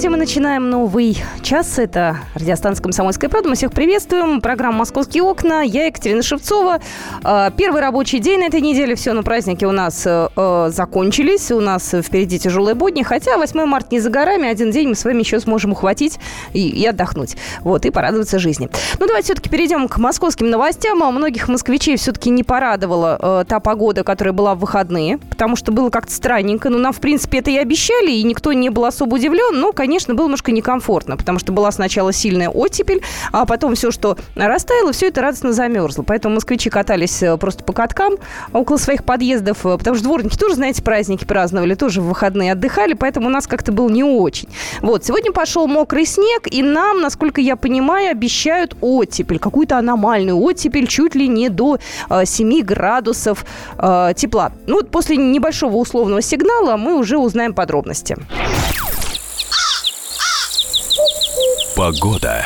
Здравствуйте, мы начинаем новый час. Это радиостанция «Комсомольская правда». Мы всех приветствуем. Программа «Московские окна». Я Екатерина Шевцова. А, первый рабочий день на этой неделе. Все на праздники у нас э, э, закончились. У нас впереди тяжелые будни. Хотя 8 марта не за горами. Один день мы с вами еще сможем ухватить и, отдохнуть. Вот, и порадоваться жизни. Ну, давайте все-таки перейдем к московским новостям. А многих москвичей все-таки не порадовала э, та погода, которая была в выходные. Потому что было как-то странненько. Ну, нам, в принципе, это и обещали. И никто не был особо удивлен. Но, конечно, было немножко некомфортно. Потому что была сначала сильная оттепель, а потом все, что растаяло, все это радостно замерзло. Поэтому москвичи катались э, просто по каткам около своих подъездов, э, потому что дворники тоже, знаете, праздники праздновали, тоже в выходные отдыхали, поэтому у нас как-то было не очень. Вот, сегодня пошел мокрый снег, и нам, насколько я понимаю, обещают оттепель, какую-то аномальную оттепель, чуть ли не до э, 7 градусов э, тепла. Ну вот после небольшого условного сигнала мы уже узнаем подробности. Погода.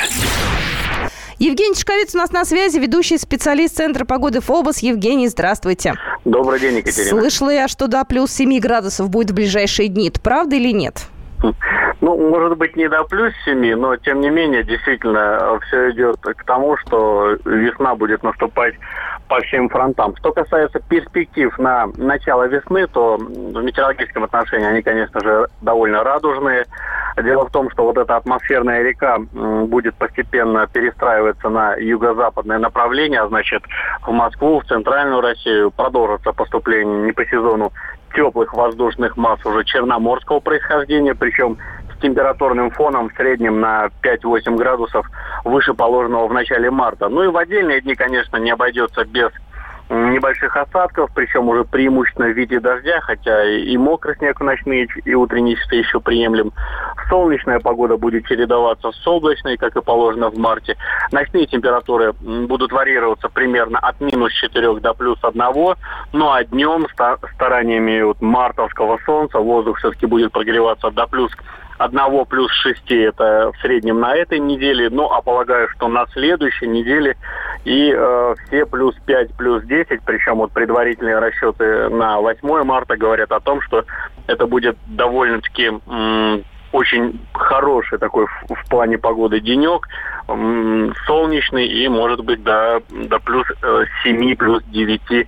Евгений Чешковец у нас на связи, ведущий специалист Центра погоды ФОБОС. Евгений, здравствуйте. Добрый день, Екатерина. Слышала я, что до плюс 7 градусов будет в ближайшие дни. Это правда или нет? Ну, может быть, не до плюс 7, но, тем не менее, действительно, все идет к тому, что весна будет наступать по всем фронтам. Что касается перспектив на начало весны, то в метеорологическом отношении они, конечно же, довольно радужные. Дело в том, что вот эта атмосферная река будет постепенно перестраиваться на юго-западное направление, а значит, в Москву, в центральную Россию продолжится поступление не по сезону теплых воздушных масс уже черноморского происхождения, причем с температурным фоном в среднем на 5-8 градусов выше положенного в начале марта. Ну и в отдельные дни, конечно, не обойдется без небольших осадков, причем уже преимущественно в виде дождя, хотя и мокрый снег ночные и утренние часы еще приемлем. Солнечная погода будет чередоваться с солнечной, как и положено в марте. Ночные температуры будут варьироваться примерно от минус 4 до плюс 1, ну а днем стараниями вот мартовского солнца воздух все-таки будет прогреваться до плюс одного плюс шести это в среднем на этой неделе, ну а полагаю, что на следующей неделе и э, все плюс 5, плюс 10, причем вот предварительные расчеты на 8 марта говорят о том, что это будет довольно-таки очень хороший такой в, в плане погоды денек, солнечный и может быть до, до плюс э, 7, плюс 9 э,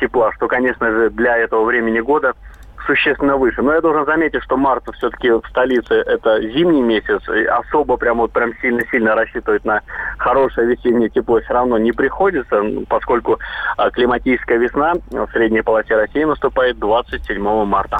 тепла, что, конечно же, для этого времени года существенно выше. Но я должен заметить, что март все-таки в столице это зимний месяц, и особо прям вот прям сильно-сильно рассчитывать на хорошее весеннее тепло все равно не приходится, поскольку а, климатическая весна в средней полосе России наступает 27 марта.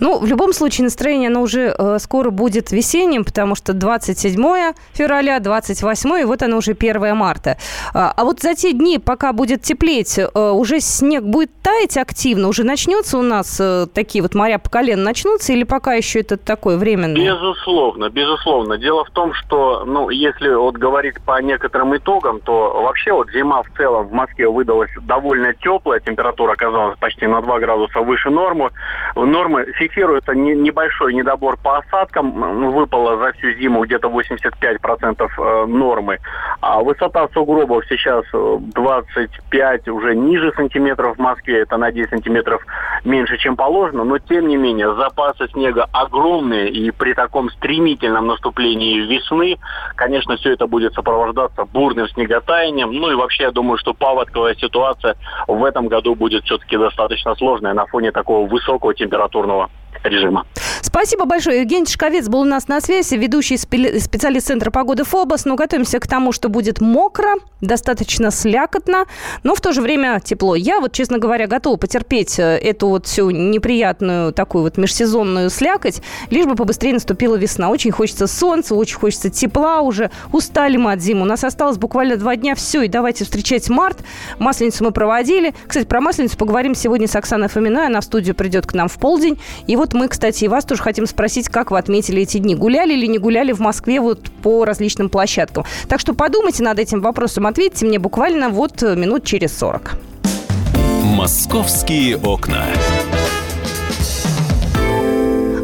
Ну, в любом случае настроение оно уже э, скоро будет весенним, потому что 27 февраля, 28 и вот оно уже 1 марта. А, а вот за те дни, пока будет теплеть, э, уже снег будет таять активно, уже начнется у нас э, такие вот моря по колено начнутся или пока еще это такое временное? Безусловно, безусловно. Дело в том, что, ну, если вот говорить по некоторым итогам, то вообще вот зима в целом в Москве выдалась довольно теплая, температура оказалась почти на 2 градуса выше нормы. Нормы фиксируется не, небольшой недобор по осадкам, выпало за всю зиму где-то 85% э, нормы. А высота сугробов сейчас 25, уже ниже сантиметров в Москве, это на 10 сантиметров меньше, чем положено, но тем не менее запасы снега огромные, и при таком стремительном наступлении весны, конечно, все это будет сопровождаться бурным снеготаянием. Ну и вообще, я думаю, что паводковая ситуация в этом году будет все-таки достаточно сложная на фоне такого высокого температурного режима. Спасибо большое. Евгений Чешковец был у нас на связи, ведущий специалист Центра погоды ФОБОС. Ну, готовимся к тому, что будет мокро, достаточно слякотно, но в то же время тепло. Я вот, честно говоря, готова потерпеть э, эту вот всю неприятную такую вот межсезонную слякоть, лишь бы побыстрее наступила весна. Очень хочется солнца, очень хочется тепла уже. Устали мы от зимы. У нас осталось буквально два дня. Все, и давайте встречать март. Масленицу мы проводили. Кстати, про Масленицу поговорим сегодня с Оксаной Фоминой. Она в студию придет к нам в полдень. И вот мы, кстати, и вас тоже хотим спросить, как вы отметили эти дни. Гуляли или не гуляли в Москве вот по различным площадкам? Так что подумайте над этим вопросом, ответьте мне буквально вот э, минут через 40. «Московские окна».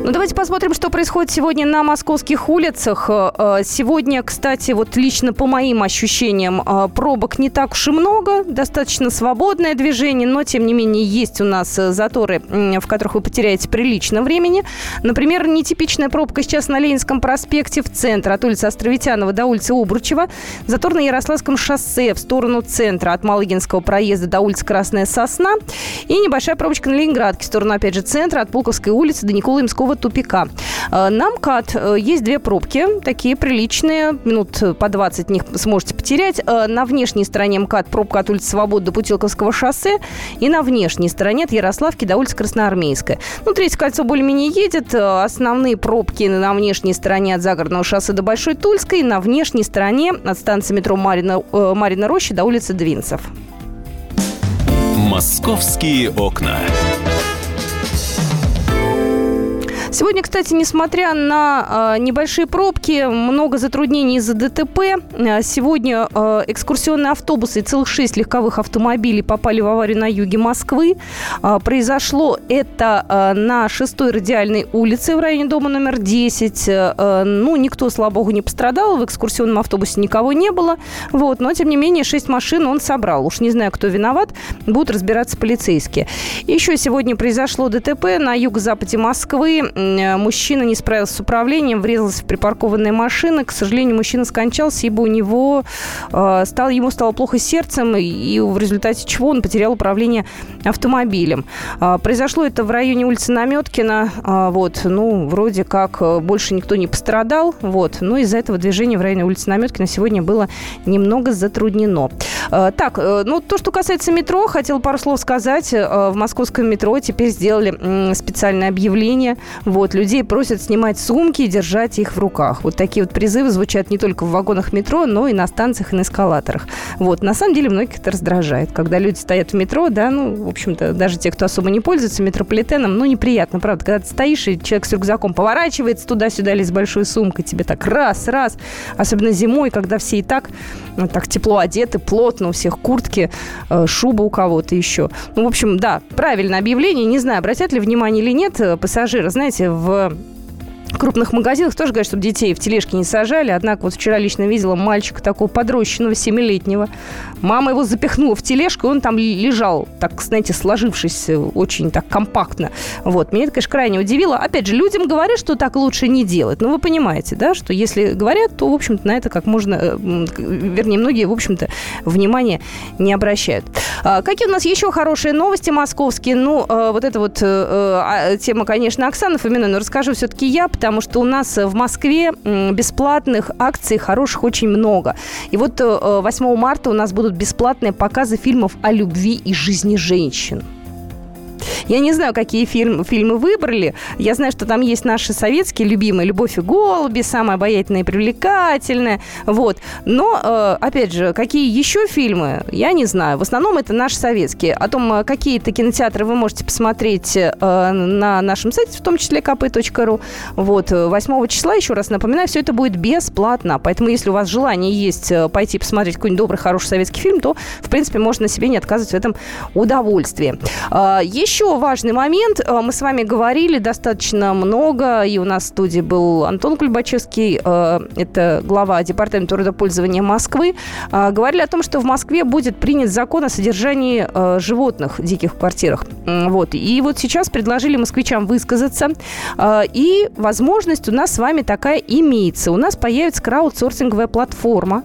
Ну, давайте посмотрим, что происходит сегодня на московских улицах. Э, э, сегодня, кстати, вот лично по моим ощущениям, э, пробок не так уж и много. Достаточно свободное движение, но, тем не менее, есть у нас заторы, в которых вы потеряете прилично времени. Например, нетипичная пробка сейчас на Ленинском проспекте в центр, от улицы Островитянова до улицы Обручева. Затор на Ярославском шоссе в сторону центра, от Малыгинского проезда до улицы Красная Сосна. И небольшая пробочка на Ленинградке в сторону, опять же, центра, от Пулковской улицы до Николаемского тупика. Э, на МКАД э, есть две пробки, такие приличные, минут по 20 них сможете потерять. Э, на внешней стороне МКАД пробка от улицы Свободы до Путилковского шоссе и на внешней стороне от Ярославки до улицы Красноармейская. Ну, третье кольцо более-менее едет. Основные пробки на внешней стороне от Загородного шоссе до Большой Тульской, на внешней стороне от станции метро Марина, Марина Рощи до улицы Двинцев. «Московские окна». Сегодня, кстати, несмотря на э, небольшие пробки, много затруднений из-за ДТП. А, сегодня э, экскурсионные автобусы и целых шесть легковых автомобилей попали в аварию на юге Москвы. Э, произошло это э, на 6-й радиальной улице в районе дома номер 10. Э, ну, никто, слава богу, не пострадал. В экскурсионном автобусе никого не было. Вот, но, тем не менее, шесть машин он собрал. Уж не знаю, кто виноват. Будут разбираться полицейские. Еще сегодня произошло ДТП на юго-западе Москвы мужчина не справился с управлением, врезался в припаркованные машины. К сожалению, мужчина скончался, ибо у него э, стало, ему стало плохо сердцем, и в результате чего он потерял управление автомобилем. Э, произошло это в районе улицы Наметкина. Э, вот, ну, вроде как э, больше никто не пострадал. Вот, но из-за этого движение в районе улицы Наметкина сегодня было немного затруднено. Э, так, э, ну, то, что касается метро, хотел пару слов сказать. Э, в московском метро теперь сделали специальное объявление. Вот, людей просят снимать сумки и держать их в руках. Вот такие вот призывы звучат не только в вагонах метро, но и на станциях и на эскалаторах. Вот, на самом деле многих это раздражает. Когда люди стоят в метро, да, ну, в общем-то, даже те, кто особо не пользуется метрополитеном, ну, неприятно, правда. Когда ты стоишь, и человек с рюкзаком поворачивается туда-сюда или с большой сумкой, тебе так раз, раз. Особенно зимой, когда все и так, ну, так тепло одеты, плотно, у всех куртки, э, шуба у кого-то еще. Ну, в общем, да, правильное объявление. Не знаю, обратят ли внимание или нет э, пассажиры. Знаете, в крупных магазинах тоже говорят, чтобы детей в тележке не сажали. Однако вот вчера лично видела мальчика такого подрощенного, семилетнего. Мама его запихнула в тележку, и он там лежал, так, знаете, сложившись очень так компактно. Вот. Меня это, конечно, крайне удивило. Опять же, людям говорят, что так лучше не делать. Но вы понимаете, да, что если говорят, то, в общем-то, на это как можно... Э, вернее, многие, в общем-то, внимания не обращают. А, какие у нас еще хорошие новости московские? Ну, э, вот эта вот э, а, тема, конечно, Оксана Фомина, но расскажу все-таки я, потому что у нас в Москве бесплатных акций хороших очень много. И вот 8 э, марта у нас будут бесплатные показы фильмов о любви и жизни женщин. Я не знаю, какие фильм, фильмы выбрали. Я знаю, что там есть наши советские любимые «Любовь и голуби», самая обаятельная и привлекательная. Вот. Но, э, опять же, какие еще фильмы, я не знаю. В основном это наши советские. О том, э, какие-то кинотеатры вы можете посмотреть э, на нашем сайте, в том числе kp.ru. Вот. 8 числа, еще раз напоминаю, все это будет бесплатно. Поэтому, если у вас желание есть пойти посмотреть какой-нибудь добрый, хороший советский фильм, то, в принципе, можно себе не отказывать в этом удовольствии. Еще важный момент. Э, мы с вами говорили достаточно много, и у нас в студии был Антон Кульбачевский, э, это глава Департамента трудопользования Москвы. Э, говорили о том, что в Москве будет принят закон о содержании животных в диких квартирах. Вот. И вот сейчас предложили москвичам высказаться. И возможность у нас с вами такая имеется. У нас появится краудсорсинговая платформа,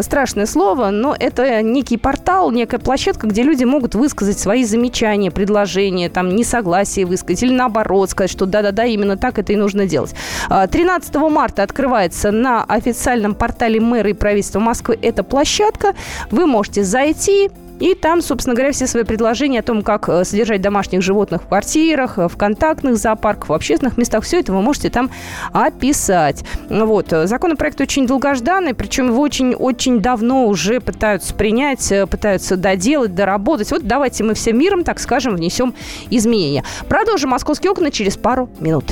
страшное слово, но это некий портал, некая площадка, где люди могут высказать свои замечания, предложения, там, несогласие высказать или наоборот сказать, что да-да-да, именно так это и нужно делать. 13 а, марта открывается на официальном портале мэра и правительства Москвы эта площадка. Вы можете зайти, и там, собственно говоря, все свои предложения о том, как э, содержать домашних животных в квартирах, э, в контактных зоопарках, в общественных местах, все это вы можете там описать. Вот. Законопроект очень долгожданный, причем его очень-очень давно уже пытаются принять, э, пытаются доделать, доработать. Вот давайте мы всем миром, так скажем, внесем изменения. Продолжим «Московские окна» через пару минут.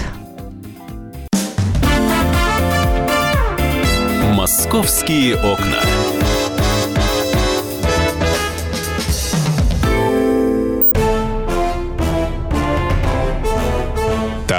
«Московские окна».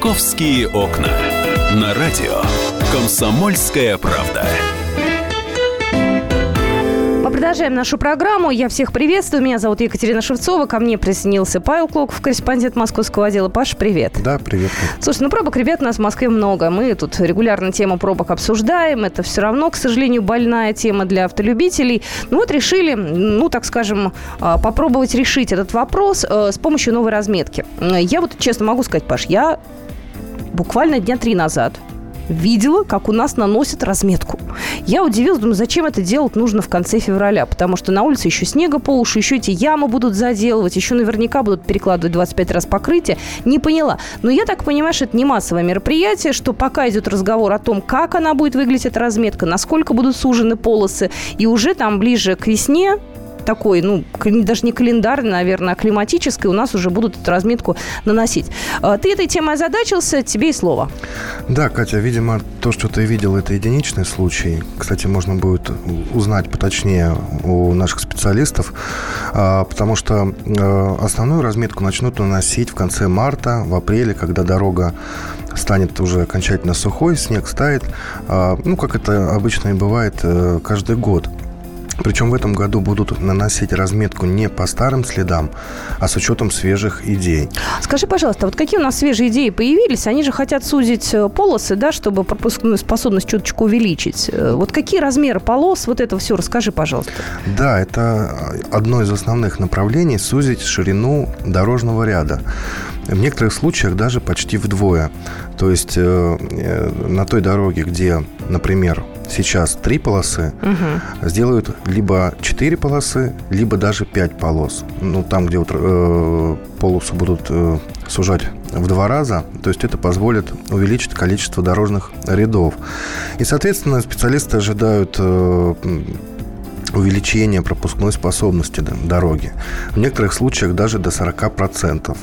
«Московские окна». На радио «Комсомольская правда». Мы продолжаем нашу программу. Я всех приветствую. Меня зовут Екатерина Шевцова. Ко мне присоединился Павел Клоков, корреспондент московского отдела. Паш, привет. Да, привет. Слушай, ну пробок, ребят, у нас в Москве много. Мы тут регулярно тему пробок обсуждаем. Это все равно, к сожалению, больная тема для автолюбителей. Ну вот решили, ну так скажем, а, попробовать решить этот вопрос э, с помощью новой разметки. Я вот честно могу сказать, Паш, я буквально дня три назад видела, как у нас наносят разметку. Я удивилась, думаю, зачем это делать нужно в конце февраля, потому что на улице еще снега по уши, еще эти ямы будут заделывать, еще наверняка будут перекладывать 25 раз покрытие. Не поняла. Но я так понимаю, что это не массовое мероприятие, что пока идет разговор о том, как она будет выглядеть, эта разметка, насколько будут сужены полосы, и уже там ближе к весне такой, ну, даже не календарный, наверное, а климатической, у нас уже будут эту разметку наносить. А, ты этой темой озадачился, тебе и слово. Да, Катя, видимо, то, что ты видел, это единичный случай. Кстати, можно будет узнать поточнее у наших специалистов, а, потому что э, основную разметку начнут наносить в конце марта, в апреле, когда дорога станет уже окончательно сухой, снег стает, а, ну, как это обычно и бывает э, каждый год. Причем в этом году будут наносить разметку не по старым следам, а с учетом свежих идей. Скажи, пожалуйста, вот какие у нас свежие идеи появились? Они же хотят сузить э, полосы, да, чтобы пропускную способность чуточку увеличить. Э, вот какие размеры полос, вот это все, расскажи, пожалуйста. Да, это одно из основных направлений – сузить ширину дорожного ряда. В некоторых случаях даже почти вдвое. То есть э, э на той дороге, где, например, сейчас три полосы, угу. сделают либо четыре полосы, либо даже пять полос. Ну, там, где вот, э, полосу будут э, сужать в два раза, то есть это позволит увеличить количество дорожных рядов. И, соответственно, специалисты ожидают э, увеличения пропускной способности дороги. В некоторых случаях даже до 40%.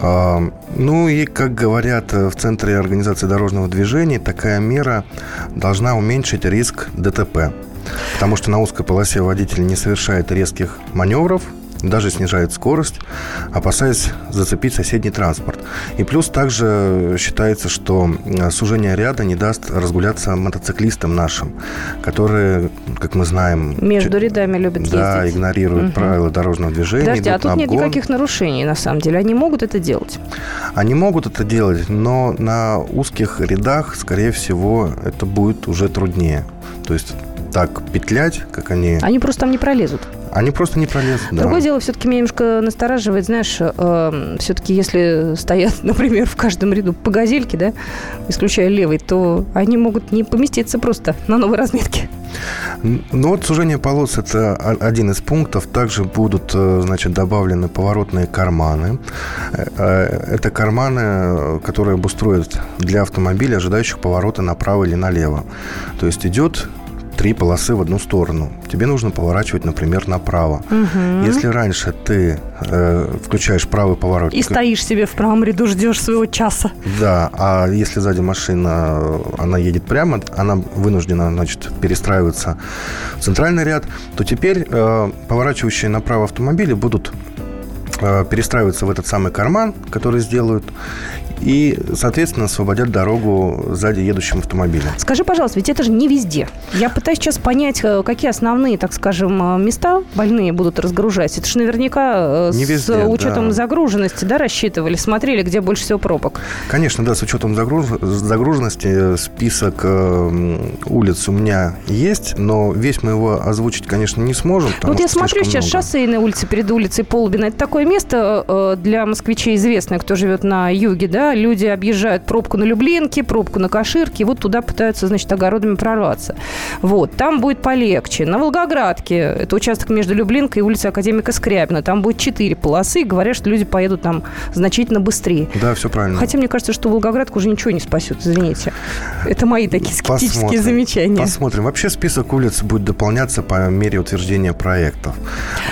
А, ну и, как говорят в Центре организации дорожного движения, такая мера должна уменьшить риск ДТП. Потому что на узкой полосе водитель не совершает резких маневров, даже снижает скорость, опасаясь зацепить соседний транспорт. И плюс также считается, что сужение ряда не даст разгуляться мотоциклистам нашим, которые, как мы знаем... Между рядами любят ездить. Да, игнорируют угу. правила дорожного движения. Подожди, а тут нет никаких нарушений, на самом деле. Они могут это делать? Они могут это делать, но на узких рядах, скорее всего, это будет уже труднее. То есть так петлять, как они... Они просто там не пролезут. Они просто не пролезут, да. Другое дело, все-таки меня немножко настораживает, знаешь, э, все-таки если стоят, например, в каждом ряду по газельке, да, исключая левый, то они могут не поместиться просто на новой разметке. Ну вот сужение полос – это один из пунктов. Также будут, э, значит, добавлены поворотные карманы. Э, э, это карманы, которые обустроят для автомобилей, ожидающих поворота направо или налево. То есть идет три полосы в одну сторону. Тебе нужно поворачивать, например, направо. Угу. Если раньше ты э, включаешь правый поворот... И стоишь себе в правом ряду, ждешь своего часа. Да, а если сзади машина, она едет прямо, она вынуждена, значит, перестраиваться в центральный ряд, то теперь э, поворачивающие направо автомобили будут э, перестраиваться в этот самый карман, который сделают, и, соответственно, освободят дорогу сзади едущим автомобилем. Скажи, пожалуйста, ведь это же не везде. Я пытаюсь сейчас понять, э, какие основные, так скажем, э, места больные будут разгружать. Это же наверняка э, не с везде, учетом да. загруженности, да, рассчитывали, смотрели, где больше всего пробок. Конечно, да, с учетом загруж... загруженности список улиц у меня есть, но весь мы его озвучить, конечно, не сможем. Вот я смотрю сейчас много. шоссейные улицы перед улицей Полубина. Это такое место для москвичей известное, кто живет на юге, да, люди объезжают пробку на Люблинке, пробку на Каширке, и вот туда пытаются, значит, огородами прорваться. Вот, там будет полегче. На Волгоградке, это участок между Люблинкой и улицей Академика Скрябина, там будет четыре полосы, и говорят, что люди поедут там значительно быстрее. Да, все правильно. Хотя мне кажется, что Волгоградку уже ничего не спасет, извините. Это мои такие скептические Посмотрим. замечания. Посмотрим. Вообще список улиц будет дополняться по мере утверждения проектов.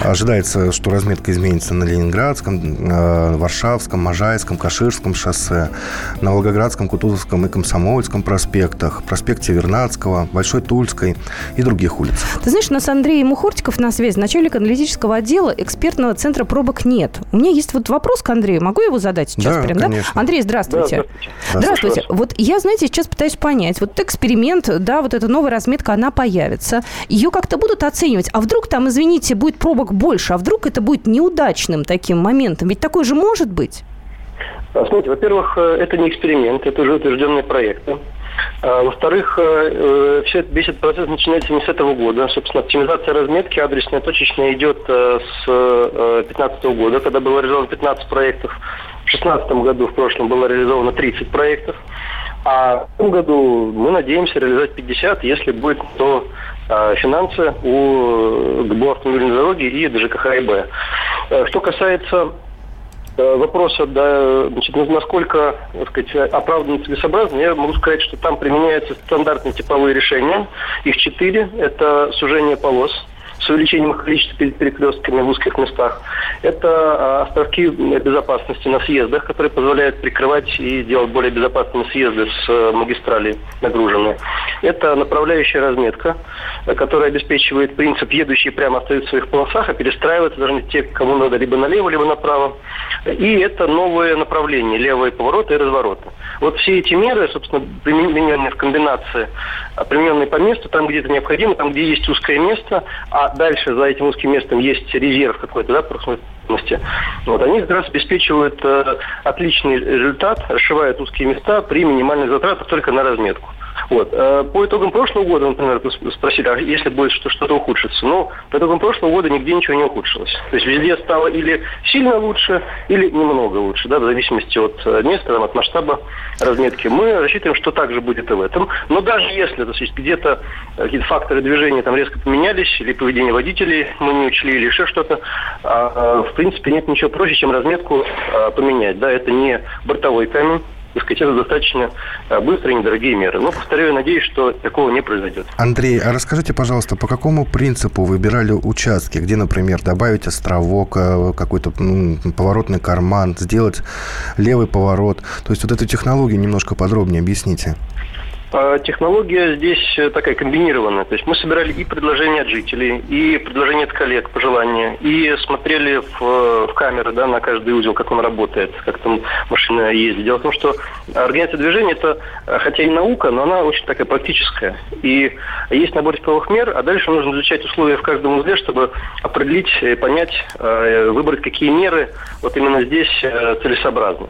Ожидается, что разметка изменится на Ленинградском, э, Варшавском, Можайском, Каширском шоссе, на Волгоградском, Кутузовском и Комсомольском проспектах, проспекте Вернадского, Большой Тульской и других улицах. Ты знаешь, у нас Андрей Мухортиков на связи, начальник аналитического отдела экспертного центра пробок нет. У меня есть вот вопрос к Андрею. Могу его задать сейчас Да, прям, конечно. да? Андрей, здравствуйте. Да, здравствуйте. Здравствуйте. Вот я, знаете, сейчас пытаюсь понять. Вот эксперимент, да, вот эта новая разметка, она появится. Ее как-то будут оценивать. А вдруг там, извините, будет пробок больше? А вдруг это будет неудачным таким моментом? Ведь такое же может быть. А, Смотрите, во-первых, э, это не эксперимент, это уже утвержденные проекты. А, Во-вторых, э, э, все, весь этот процесс начинается не с этого года. Собственно, оптимизация разметки адресная точечная идет с 2015 года, когда было реализовано 15 проектов. В 2016 году, в прошлом, было реализовано 30 проектов. А в этом году мы надеемся реализовать 50, если будет то финансы у ГБУ автомобильной дороги и ДЖКХ ИБ. Что касается вопроса, да, значит, на- насколько так сказать, оправданно и целесообразно, я могу сказать, что там применяются стандартные типовые решения. Их четыре. Это сужение полос с увеличением количества перед перекрестками в узких местах. Это а, островки безопасности на съездах, которые позволяют прикрывать и делать более безопасными съезды с э, магистрали нагруженные. Это направляющая разметка, э, которая обеспечивает принцип едущие прямо остаются в своих полосах, а перестраиваются должны те, кому надо либо налево, либо направо. И это новые направления, левые повороты и развороты. Вот все эти меры, собственно, примененные в комбинации, а, примененные по месту, там, где это необходимо, там, где есть узкое место, а дальше за этим узким местом есть резерв какой-то, да, прочности, вот, они как раз обеспечивают э, отличный результат, расшивают узкие места при минимальных затратах только на разметку. Вот. э, По итогам прошлого года, например, спросили, а если будет что- что-то ухудшиться? Ну, по итогам прошлого года нигде ничего не ухудшилось. То есть везде стало или сильно лучше, или немного лучше, да, в зависимости от э, места, от масштаба разметки. Мы рассчитываем, что так же будет и в этом. Но даже если то есть, где-то э, какие-то факторы движения там резко поменялись, или поведение водителей мы не учли, или еще что-то, а, принципе, нет ничего проще, чем разметку а, поменять. Да, это не бортовой камень, так это достаточно а, быстрые, недорогие меры. Но, повторяю, надеюсь, что такого не произойдет. Андрей, а расскажите, пожалуйста, по какому принципу выбирали участки, где, например, добавить островок, э, какой-то м, поворотный карман, сделать левый поворот? То есть вот эту технологию немножко подробнее объясните. А, Технология здесь э, такая комбинированная. То есть мы собирали и предложения от жителей, и предложения от коллег, пожелания, и смотрели в, э, в камеры да, на каждый узел, как он работает, как там машина ездит. Дело в том, что организация движения это, э, хотя и наука, но она очень такая практическая. И есть набор типовых мер, а дальше нужно изучать условия в каждом узле, чтобы определить, понять, выбрать, какие меры вот именно здесь целесообразны.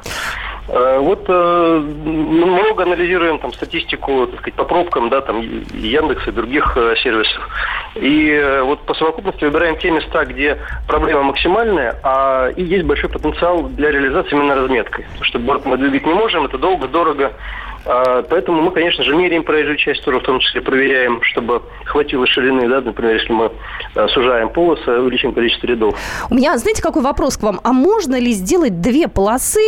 Э, Вот э, много анализируем там статистику, так сказать, по пробкам, да, там Яндекса и других э, сервисов. И вот по совокупности выбираем те места, где проблема максимальная, а и есть большой потенциал для реализации именно разметкой. Потому что борт мы двигать не можем, это долго, дорого. А, Поэтому мы, конечно же, меряем проезжую часть тоже, в том числе проверяем, чтобы хватило ширины, да, например, если мы сужаем полосы, увеличим количество рядов. У меня, знаете, какой вопрос к вам? А можно ли сделать две полосы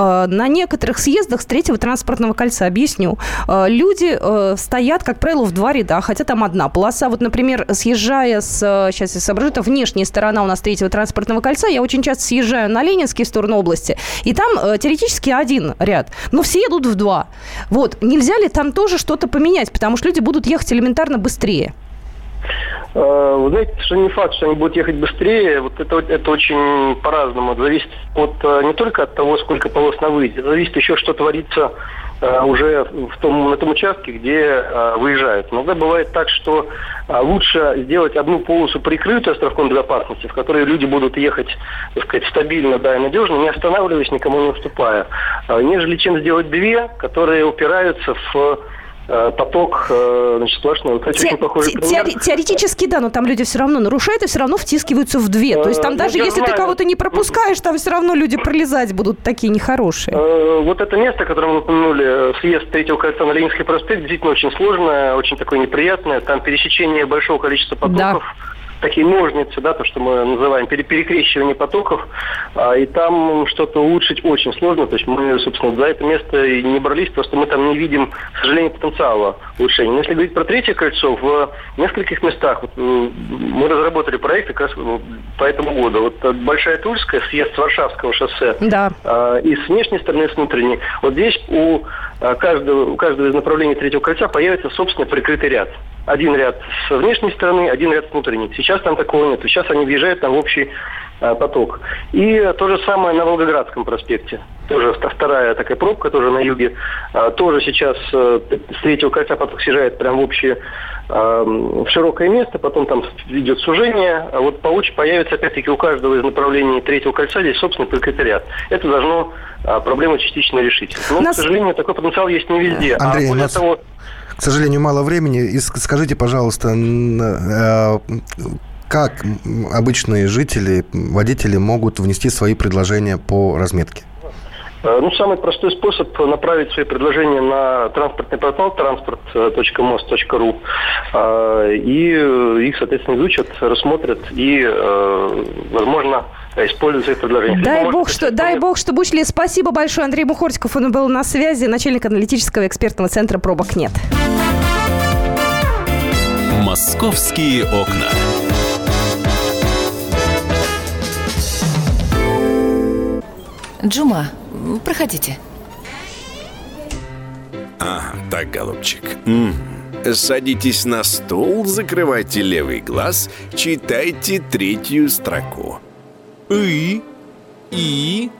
на некоторых съездах с третьего транспортного кольца. Объясню. Э, Люди э, стоят, как правило, в два ряда, хотя там одна полоса. Вот, например, съезжая с, э, сейчас я соображу, это внешняя сторона у нас третьего транспортного кольца, я очень часто съезжаю на Ленинский в сторону области, и там э, теоретически один ряд, но все едут в два. Вот, нельзя ли там тоже что-то поменять, потому что люди будут ехать элементарно быстрее? Э, Вы знаете, что не факт, что они будут ехать быстрее. Вот это, это очень по-разному. Зависит от, э, не только от того, сколько полос на выезде. Зависит еще, что творится э, уже в том, на том участке, где выезжают. Иногда бывает так, что лучше сделать одну полосу прикрытую островком безопасности, в которой люди будут ехать, так сказать, стабильно, да, и надежно, не останавливаясь, никому не уступая, нежели чем сделать две, которые упираются в поток э, значит, сплошной. Вот, кстати, Те, очень похожий теори- Теоретически, да, но там люди все равно нарушают и все равно втискиваются в две. То есть там даже ну, если знаю. ты кого-то не пропускаешь, там все равно люди пролезать будут такие нехорошие. Вот это место, которое мы упомянули, съезд третьего кольца на Ленинский проспект, действительно очень сложное, очень такое неприятное. Там пересечение большого количества потоков. Да такие ножницы, да, то, что мы называем перекрещивание потоков, а, и там что-то улучшить очень сложно. То есть мы, собственно, за это место и не брались, просто мы там не видим, к сожалению, потенциала улучшения. Но если говорить про третье кольцо, в нескольких местах вот, э, мы разработали проект как раз э, по этому году. Вот Большая Тульская, съезд с Варшавского шоссе, да. А, и с внешней стороны, и с внутренней. Вот здесь у каждого, у каждого из направлений третьего кольца появится, собственно, прикрытый ряд один ряд с внешней стороны, один ряд с внутренней. Сейчас там такого нет. Сейчас они въезжают там в общий а, поток. И то же самое на Волгоградском проспекте. Тоже вторая такая пробка, тоже на юге. А, тоже сейчас а, с третьего кольца поток съезжает прямо в общее а, в широкое место, потом там идет сужение. А вот получ появится опять-таки у каждого из направлений третьего кольца здесь, собственно, только ряд. Это должно а, проблему частично решить. Но, Нас... к сожалению, такой потенциал есть не везде. Андрей, а более нас... того, к сожалению, мало времени. И скажите, пожалуйста, э, как обычные жители, водители могут внести свои предложения по разметке? Э, ну, самый простой способ направить свои предложения на транспортный портал transport.most.ru э, и их, соответственно, изучат, рассмотрят и, возможно, используют свои предложения. Дай бог, что, дай бог, что учли. Спасибо большое, Андрей Мухортиков. Он был на связи, начальник аналитического экспертного центра «Пробок нет». «Московские окна». Джума, проходите. А, так, голубчик. М -м. Садитесь на стул, закрывайте левый глаз, читайте третью строку. И, И,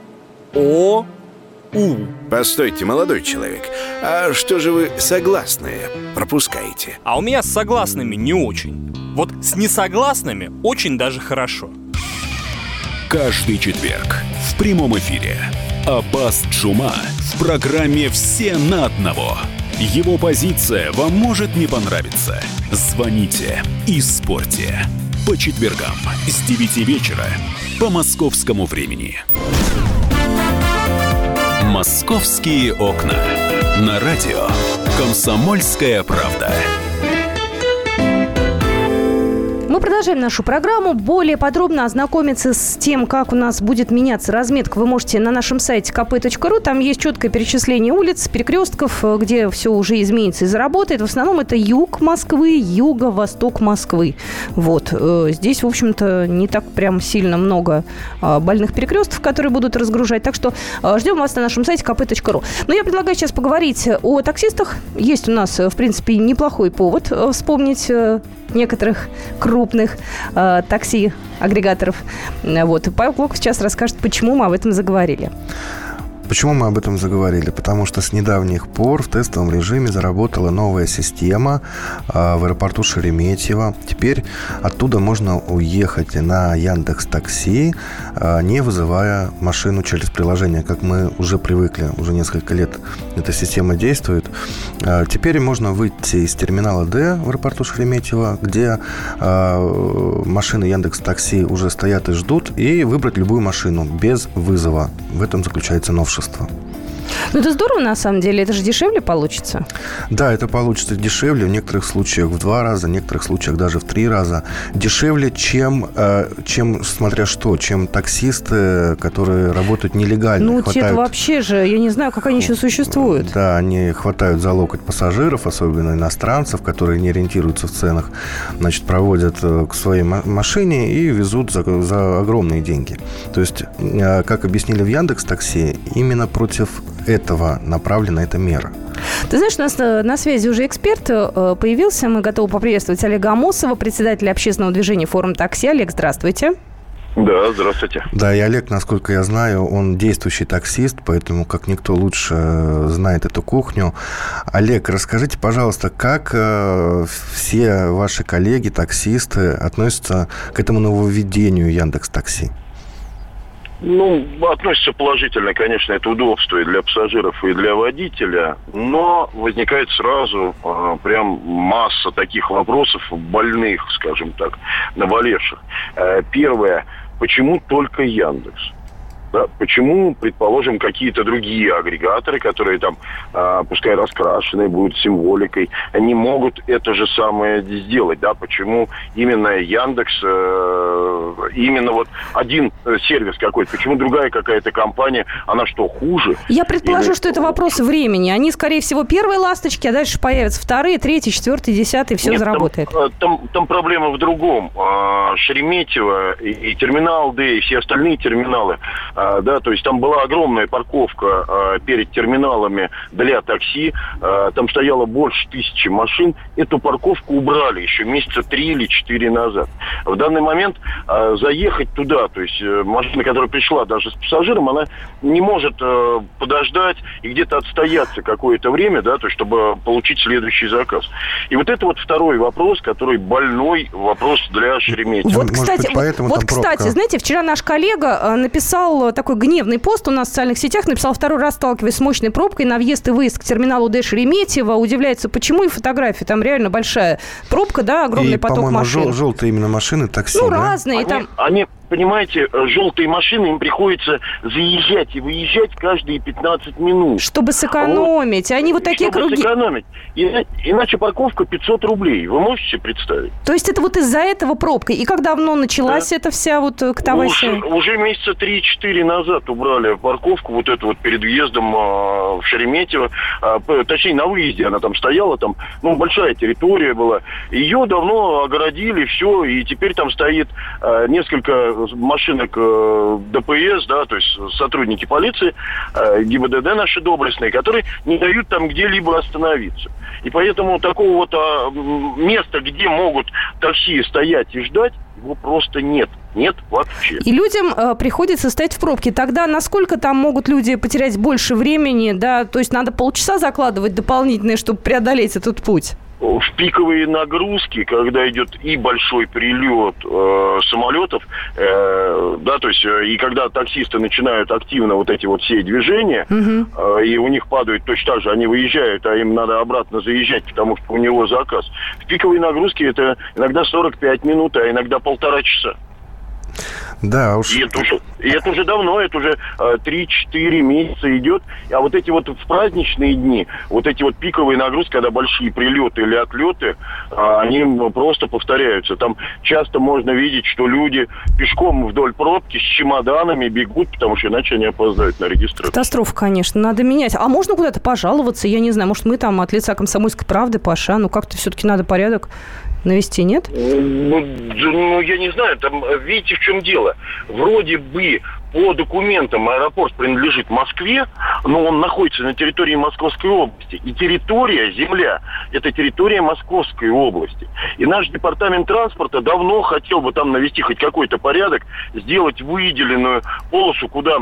О, У. Постойте, молодой человек, а что же вы согласные пропускаете? А у меня с согласными не очень. Вот с несогласными очень даже хорошо. Каждый четверг в прямом эфире Аббас Джума в программе «Все на одного». Его позиция вам может не понравиться. Звоните и спорьте. По четвергам с 9 вечера по московскому времени. «Московские окна». На радио «Комсомольская правда». Продолжаем нашу программу. Более подробно ознакомиться с тем, как у нас будет меняться разметка, вы можете на нашем сайте kp.ru. Там есть четкое перечисление улиц, перекрестков, где все уже изменится и заработает. В основном это юг Москвы, юго-восток Москвы. Вот. Э, здесь, в общем-то, не так прям сильно много а, больных перекрестков, которые будут разгружать. Так что э, ждем вас на нашем сайте kp.ru. Но я предлагаю сейчас поговорить о таксистах. Есть у нас, в принципе, неплохой повод э, вспомнить некоторых крупных э, такси-агрегаторов. Вот. Павел Клоков сейчас расскажет, почему мы об этом заговорили. Почему мы об этом заговорили? Потому что с недавних пор в тестовом режиме заработала новая система э, в аэропорту Шереметьево. Теперь оттуда можно уехать на Яндекс Такси, э, не вызывая машину через приложение, как мы уже привыкли, уже несколько лет эта система действует. Э, теперь можно выйти из терминала D в аэропорту Шереметьево, где машины Яндекс Такси уже стоят и ждут, и выбрать любую машину без вызова. В этом заключается новшество новшество. Ну, это здорово, на самом деле. Это же дешевле получится. Да, это получится дешевле. В некоторых случаях в два раза, в некоторых случаях даже в три раза. Дешевле, чем, э, чем смотря что, чем таксисты, которые работают нелегально. Ну, хватают... те вообще же, я не знаю, как они еще существуют. Да, они хватают за локоть пассажиров, особенно иностранцев, которые не ориентируются в ценах. Значит, проводят э, к своей машине и везут за, за огромные деньги. То есть, э, как объяснили в Яндекс Такси, именно против этого направлена эта мера. Ты знаешь, у нас э, на связи уже эксперт э, появился. Мы готовы поприветствовать Олега Амосова, председателя общественного движения «Форум такси». Олег, здравствуйте. Да, здравствуйте. Да, и Олег, насколько я знаю, он действующий таксист, поэтому как никто лучше э, знает эту кухню. Олег, расскажите, пожалуйста, как все ваши коллеги, таксисты относятся к этому нововведению Яндекс Такси? Ну, относится положительно, конечно, это удобство и для пассажиров, и для водителя, но возникает сразу э, прям масса таких вопросов больных, скажем так, наболевших. Э, первое, почему только Яндекс? Да? Почему, предположим, какие-то другие агрегаторы, которые там, э, пускай раскрашенные, будут символикой, не могут это же самое сделать, да? Почему именно Яндекс, э, именно вот один сервис какой-то, почему другая какая-то компания, она что, хуже? Я предположу, Или... что это вопрос времени. Они, скорее всего, первые ласточки, а дальше появятся вторые, третьи, четвертые, десятые, все Нет, заработает. Там, там, там проблема в другом. Шереметьево и, и терминал Д, и все остальные терминалы а, да, то есть там была огромная парковка а, перед терминалами для такси, а, там стояло больше тысячи машин, эту парковку убрали еще месяца три или четыре назад. В данный момент заехать туда, то есть э, машина, которая пришла даже с пассажиром, она не может э, подождать и где-то отстояться какое-то время, да, то есть чтобы получить следующий заказ. И вот это вот второй вопрос, который больной вопрос для Шереметьево. Вот, кстати, быть, вот, кстати, знаете, вчера наш коллега э, написал такой гневный пост у нас в социальных сетях, написал второй раз сталкиваясь с мощной пробкой на въезд и выезд к терминалу Д. Шереметьево. Удивляется, почему и фотографии. Там реально большая пробка, да, огромный и, поток машин. Жел- желтые именно машины, такси, Ну, да? разные. Они, там... они понимаете, э, желтые машины, им приходится заезжать и выезжать каждые 15 минут. Чтобы сэкономить. Вот. Они вот такие Чтобы круги... сэкономить. И, иначе парковка 500 рублей. Вы можете себе представить? То есть это вот из-за этого пробка. И как давно началась да. эта вся вот э, к Уже, уже месяца 3-4 назад убрали парковку вот эту вот перед въездом э, в Шереметьево. Э, точнее, на выезде она там стояла. Там, ну, большая территория была. Ее давно огородили, все. И теперь там стоит э, несколько машинок э, ДПС, да, то есть сотрудники полиции, э, ГИБДД наши доблестные, которые не дают там где-либо остановиться. И поэтому такого вот а, места, где могут такси стоять и ждать, его просто нет. Нет вообще. И людям э, приходится стоять в пробке. Тогда насколько там могут люди потерять больше времени, да? То есть надо полчаса закладывать дополнительные, чтобы преодолеть этот путь? В пиковые нагрузки, когда идет и большой прилет э, самолетов, э, да, то есть э, и когда таксисты начинают активно вот эти вот все движения, угу. э, и у них падают точно так же, они выезжают, а им надо обратно заезжать, потому что у него заказ. В пиковые нагрузки это иногда 45 минут, а иногда полтора часа. Да, уж. И это уже, и это уже давно, это уже э, 3-4 месяца идет. А вот эти вот в праздничные дни, вот эти вот пиковые нагрузки, когда большие прилеты или отлеты, э, они просто повторяются. Там часто можно видеть, что люди пешком вдоль пробки с чемоданами бегут, потому что иначе они опоздают на регистрацию. Катастрофа, конечно, надо менять. А можно куда-то пожаловаться? Я не знаю, может, мы там от лица комсомольской правды, Паша, ну как-то все-таки надо порядок навести, нет? Ну, ну, я не знаю, там, видите, в чем дело. Вроде бы по документам аэропорт принадлежит Москве, но он находится на территории Московской области. И территория, земля, это территория Московской области. И наш департамент транспорта давно хотел бы там навести хоть какой-то порядок, сделать выделенную полосу, куда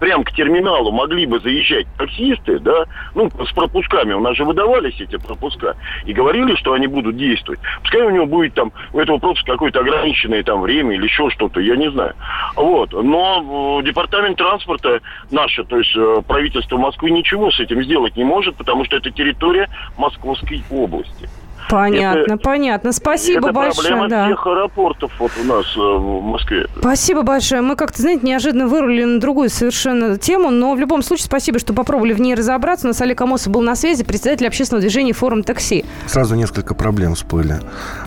прям к терминалу могли бы заезжать таксисты, да, ну, с пропусками, у нас же выдавались эти пропуска, и говорили, что они будут действовать. Пускай у него будет там, у этого пропуска какое-то ограниченное там время или еще что-то, я не знаю. Вот, но э, департамент транспорта наше, то есть э, правительство Москвы ничего с этим сделать не может, потому что это территория Московской области. Понятно, это, понятно. Спасибо это большое. проблема да. всех аэропортов вот у нас э, в Москве. Спасибо большое. Мы как-то, знаете, неожиданно вырулили на другую совершенно тему, но в любом случае спасибо, что попробовали в ней разобраться. У нас Олег Амосов был на связи, председатель общественного движения «Форум такси». Сразу несколько проблем всплыли.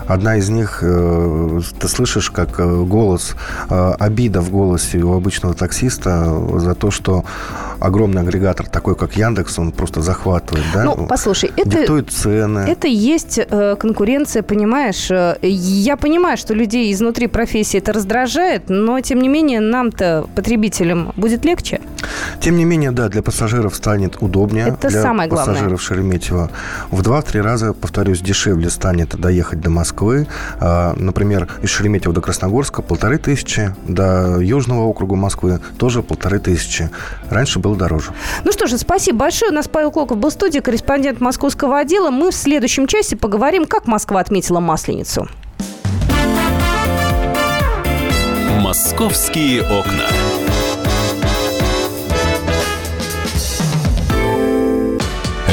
Одна из них, э, ты слышишь, как э, голос, обида в голосе у обычного таксиста за то, что огромный агрегатор, такой как Яндекс, он просто захватывает, да? Ну, послушай, это... Диктует цены. Это есть Э, конкуренция, понимаешь, э, я понимаю, что людей изнутри профессии это раздражает, но тем не менее нам-то, потребителям, будет легче. Тем не менее, да, для пассажиров станет удобнее. Это для самое главное. пассажиров Шереметьево. В 2-3 раза, повторюсь, дешевле станет доехать до Москвы. А, например, из Шереметьево до Красногорска полторы тысячи, до Южного округа Москвы тоже полторы тысячи. Раньше было дороже. Ну что же, спасибо большое. У нас Павел Клоков был в студии, корреспондент московского отдела. Мы в следующем часе поговорим поговорим, как Москва отметила Масленицу. «Московские окна».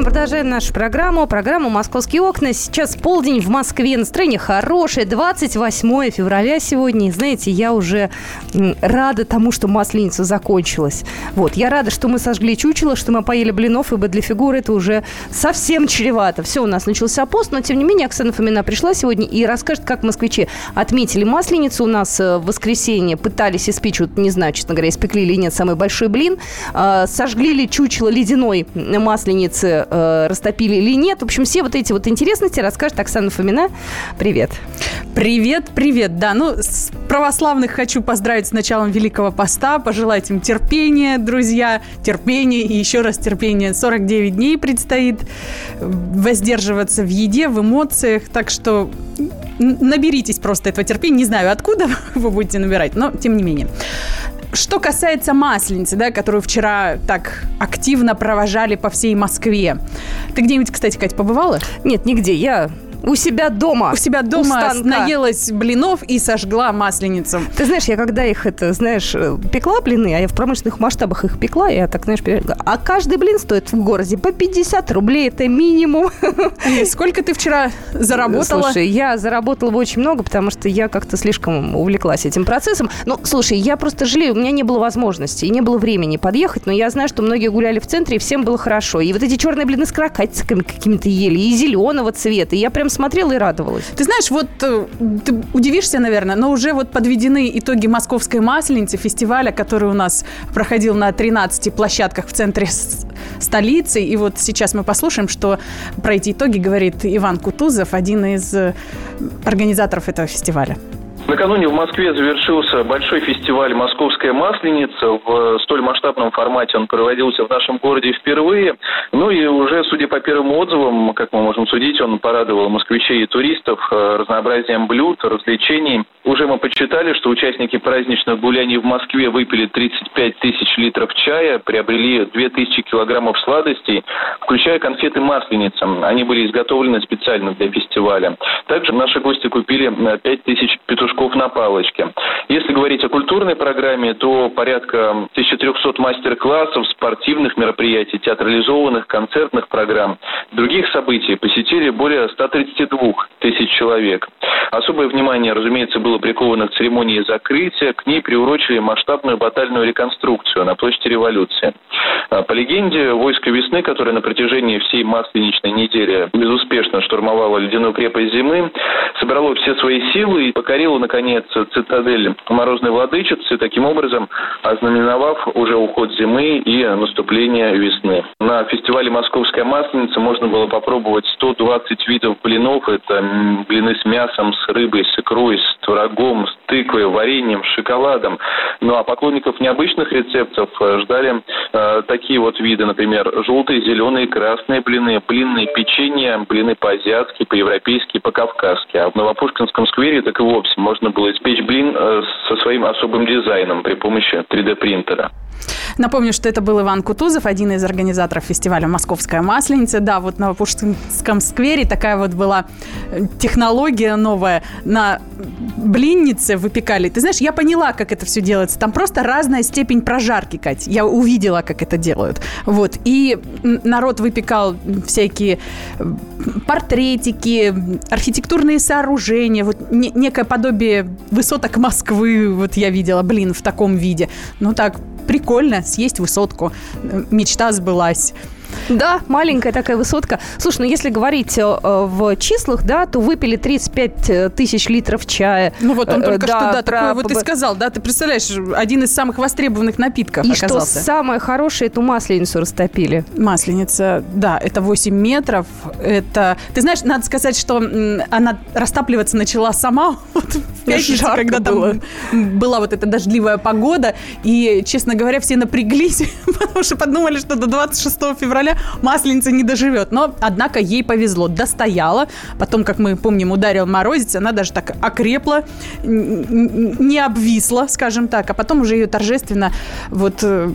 Мы продолжаем нашу программу, программу «Московские окна». Сейчас полдень в Москве, настроение хорошее, 28 февраля сегодня. И знаете, я уже рада тому, что масленица закончилась. Вот, я рада, что мы сожгли чучело, что мы поели блинов, ибо для фигуры это уже совсем чревато. Все, у нас начался пост, но тем не менее Оксана Фомина пришла сегодня и расскажет, как москвичи отметили масленицу. У нас э, в воскресенье пытались испечь, вот не знаю, честно говоря, испекли или нет, самый большой блин. А, сожгли ли чучело ледяной масленицы э, растопили или нет. В общем, все вот эти вот интересности расскажет Оксана Фомина. Привет. Привет, привет. Да, ну, с православных хочу поздравить с началом Великого Поста, пожелать им терпения, друзья, терпения и еще раз терпения. 49 дней предстоит воздерживаться в еде, в эмоциях, так что наберитесь просто этого терпения. Не знаю, откуда вы будете набирать, но тем не менее. Что касается Масленицы, да, которую вчера так активно провожали по всей Москве. Ты где-нибудь, кстати, Катя, побывала? Нет, нигде. Я у себя дома. У себя дома у наелась блинов и сожгла масленицу. Ты знаешь, я когда их, это, знаешь, э, пекла блины, а я в промышленных масштабах их пекла, я так, знаешь, а каждый блин стоит в городе по 50 рублей, это минимум. И сколько ты вчера заработала? Слушай, я заработала бы очень много, потому что я как-то слишком увлеклась этим процессом. Ну, слушай, я просто жалею, у меня не было возможности и не было времени подъехать, но я знаю, что многие гуляли в центре, и всем было хорошо. И вот эти черные блины с крокатицами какими-то ели, и зеленого цвета. И я прям смотрела и радовалась. Ты знаешь, вот э, ты удивишься, наверное, но уже вот подведены итоги Московской Масленицы, фестиваля, который у нас проходил на 13 площадках в центре столицы. И вот сейчас мы послушаем, что про эти итоги говорит Иван Кутузов, один из э, организаторов этого фестиваля. Накануне в Москве завершился большой фестиваль «Московская масленица». В столь масштабном формате он проводился в нашем городе впервые. Ну и уже, судя по первым отзывам, как мы можем судить, он порадовал москвичей и туристов э, разнообразием блюд, развлечений. Уже мы подсчитали, что участники праздничных гуляний в Москве выпили 35 тысяч литров чая, приобрели 2000 килограммов сладостей, включая конфеты масленица. Они были изготовлены специально для фестиваля. Также наши гости купили 5 петушков на палочке. Если говорить о культурной программе, то порядка 1300 мастер-классов, спортивных мероприятий, театрализованных, концертных программ, других событий посетили более 132 тысяч человек. Особое внимание, разумеется, было приковано к церемонии закрытия. К ней приурочили масштабную батальную реконструкцию на площади революции. А, по легенде, войско весны, которое на протяжении всей масленичной недели безуспешно штурмовало ледяную крепость зимы, собрало все свои силы и покорило наконец, цитадель Морозной Владычицы, таким образом ознаменовав уже уход зимы и наступление весны. На фестивале «Московская масленица» можно было попробовать 120 видов блинов. Это блины с мясом, с рыбой, с икрой, с творогом, с тыквой, вареньем, с шоколадом. Ну а поклонников необычных рецептов э, ждали э, такие вот виды, например, желтые, зеленые, красные блины, блинные печенья, блины по-азиатски, по-европейски, по-кавказски. А в Новопушкинском сквере так и вовсе можно было испечь блин э, со своим особым дизайном при помощи 3D-принтера. Напомню, что это был Иван Кутузов, один из организаторов фестиваля «Московская масленица». Да, вот на Пушкинском сквере такая вот была э, технология новая. На блиннице выпекали. Ты знаешь, я поняла, как это все делается. Там просто разная степень прожарки, Кать. Я увидела, как это делают. Вот. И народ выпекал всякие портретики, архитектурные сооружения, вот некое подобие высоток Москвы. Вот я видела, блин, в таком виде. Ну так, прикольно съесть высотку. Мечта сбылась. Да, маленькая такая высотка. Слушай, ну если говорить э, в числах, да, то выпили 35 тысяч литров чая. Ну вот он Э, только что, да, про- такое вот и сказал, да, ты представляешь, один из самых востребованных напитков И оказался. что самое хорошее, эту масленицу растопили. Масленица, да, это 8 метров. Это, ты знаешь, надо сказать, что она растапливаться начала сама вот в пятницу, Жарко когда там было. была вот эта дождливая погода. И, честно говоря, все напряглись, потому что подумали, что до 26 февраля масленица не доживет. Но, однако, ей повезло. Достояла. Потом, как мы помним, ударил морозец, она даже так окрепла, не обвисла, скажем так. А потом уже ее торжественно вот э,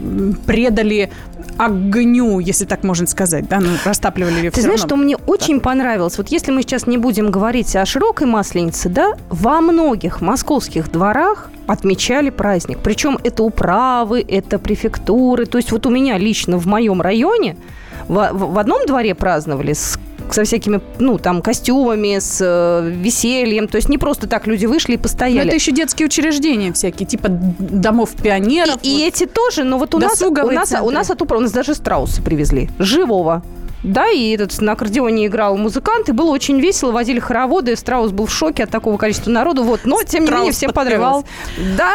предали огню, если так можно сказать, да, ну, растапливали ее Ты знаешь, что мне очень понравилось? Вот если мы сейчас не будем говорить о широкой масленице, да, во многих московских дворах отмечали праздник. Причем это управы, это префектуры. То есть вот у меня лично в моем районе в, в- в одном дворе праздновали с со всякими, ну, там, костюмами, с э, весельем. То есть не просто так люди вышли и Но постояли. это еще детские учреждения всякие, типа домов пионеров. И, и эти тоже, но вот у нас, у нас, у нас от Упра- у нас даже страуса привезли, живого. Да, и этот на аккордеоне играл музыкант, и было очень весело, возили хороводы, Страус был в шоке от такого количества народу, вот, но, тем не Страус менее, всем понравилось. Да,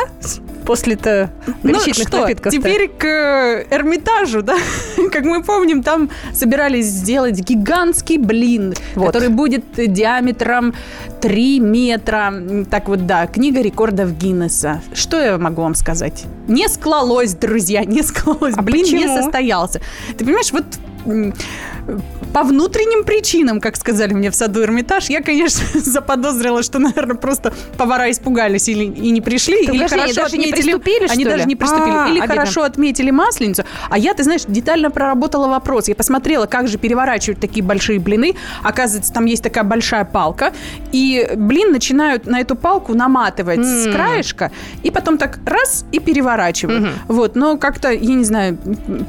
после-то Ну горячительных что, напитков теперь к э, Эрмитажу, да? Как мы помним, там собирались сделать гигантский блин, Вот. который будет диаметром 3 метра. Так вот, да, книга рекордов Гиннесса. Что я могу вам сказать? Не склалось, друзья, не склалось. А блин не почему? состоялся. Ты понимаешь, вот по внутренним причинам, как сказали мне в саду Эрмитаж, я, конечно, заподозрила, что, наверное, просто повара испугались или и не пришли, или хорошо даже не. Приступили, Они что даже ли? не приступили. А, или обидно. хорошо отметили масленицу. А я, ты знаешь, детально проработала вопрос. Я посмотрела, как же переворачивать такие большие блины. Оказывается, там есть такая большая палка. И блин начинают на эту палку наматывать с М. краешка. И потом так раз и переворачивают. Мгм. Вот. Но как-то, я не знаю,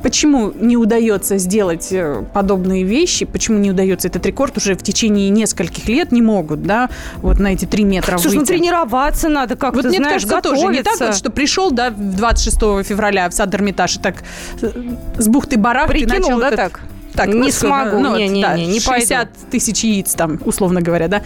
почему не удается сделать э, подобные вещи, почему не удается этот рекорд уже в течение нескольких лет не могут, да, вот на эти три метра Слушай, ну выйти. тренироваться надо как-то, Вот мне знаешь, кажется, тоже не так готовиться. вот, что пришел, да, 26 февраля в сад Эрмитаж и так с бухты барах Прикинул, да, так? Так, Не ну, смогу, ну, вот, не-не-не, да, не 60 тысяч яиц там, условно говоря, да.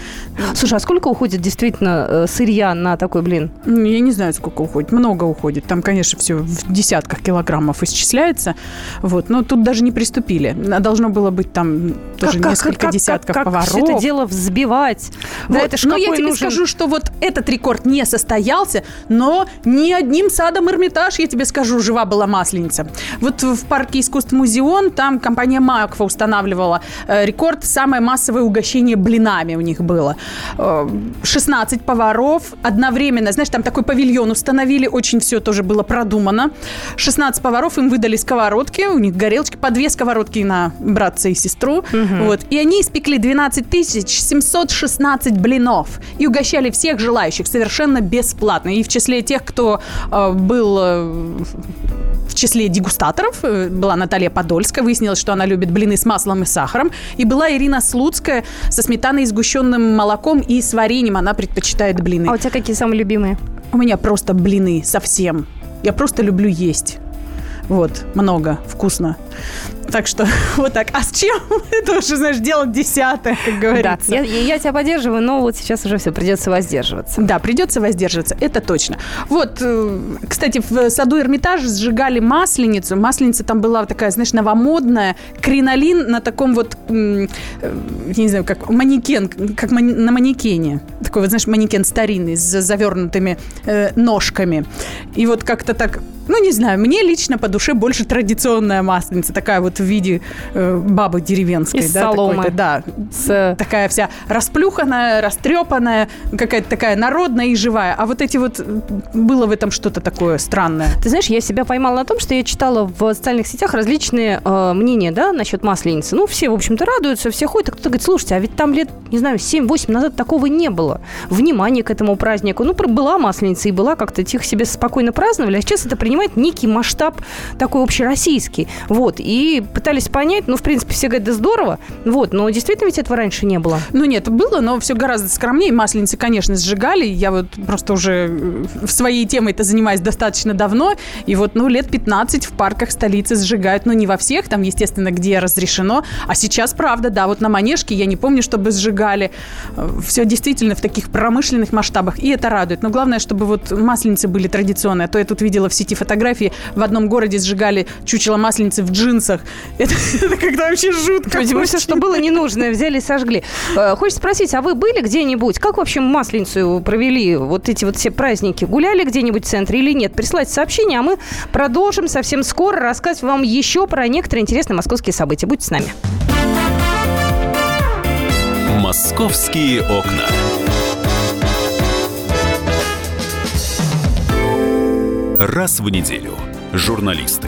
Слушай, а сколько уходит действительно э, сырья на такой блин? Я не знаю, сколько уходит. Много уходит. Там, конечно, все в десятках килограммов исчисляется. Вот. Но тут даже не приступили. А Должно было быть там тоже несколько десятков как, поваров. все это дело взбивать? Да Вот, это ж но я тебе нужен- скажу, что вот этот рекорд не состоялся, но ни одним садом Эрмитаж, я тебе скажу, жива была масленица. Вот в парке искусств Музеон там компания Макфа устанавливала э, рекорд, самое массовое угощение блинами у них было. Э, 16 поваров одновременно, знаешь, там такой павильон установили, очень все тоже было продумано. 16 поваров, им выдали сковородки, у них горелочки, по две сковородки на братца и сестру. Вот. И они испекли 12 тысяч 716 блинов и угощали всех желающих совершенно бесплатно. И в числе тех, кто э, был э, в числе дегустаторов э, была Наталья Подольская. Выяснилось, что она любит блины с маслом и сахаром. И была Ирина Слуцкая со сметаной и сгущенным молоком и с вареньем. Она предпочитает блины. А у тебя какие самые любимые? У меня просто блины совсем. Я просто люблю есть. Вот, много, вкусно. Так что вот так. А с чем? Это уже, знаешь, дело десятое, как Да, говорится. я, я- я тебя поддерживаю, но вот сейчас уже все, придется воздерживаться. Да, придется воздерживаться, это точно. Вот, э, кстати, в саду Эрмитаж сжигали масленицу. Масленица там была такая, знаешь, новомодная. Кринолин на таком вот, м, э, я не знаю, как манекен, как на манекене. Такой вот, знаешь, манекен старинный с завернутыми э, ножками. И вот как-то так, ну, не знаю, мне лично по душе больше традиционная масленица. Такая вот в виде э, бабы деревенской. Из да, соломы. да, С такая вся расплюханная, растрепанная, какая-то такая народная и живая. А вот эти вот было в этом что-то такое странное. Ты знаешь, я себя поймала на том, что я читала в социальных сетях различные э, мнения, да, насчет масленицы. Ну, все, в общем-то, радуются, все ходят, а кто-то говорит, слушайте, а ведь там лет, не знаю, 7-8 назад такого не было. Внимание к этому празднику. Ну, была масленица и была, как-то тихо себе спокойно праздновали, а сейчас это принимает некий масштаб такой общероссийский. Вот, и пытались понять, ну, в принципе, все говорят, да здорово, вот, но действительно ведь этого раньше не было. Ну нет, было, но все гораздо скромнее. Масленицы, конечно, сжигали. Я вот просто уже в своей теме это занимаюсь достаточно давно. И вот, ну, лет 15 в парках столицы сжигают. Ну, не во всех, там, естественно, где разрешено. А сейчас, правда, да, вот на Манежке я не помню, чтобы сжигали. Все действительно в таких промышленных масштабах. И это радует. Но главное, чтобы вот масленицы были традиционные. А то я тут видела в сети фотографии. В одном городе сжигали чучело масленицы в джинсах. Это, это когда вообще жутко. Видимо, все, что было ненужное, взяли и сожгли. Э, хочется спросить, а вы были где-нибудь? Как вообще Масленицу провели вот эти вот все праздники? Гуляли где-нибудь в центре или нет? Присылайте сообщение, а мы продолжим совсем скоро рассказывать вам еще про некоторые интересные московские события. Будьте с нами. «Московские окна». Раз в неделю журналисты,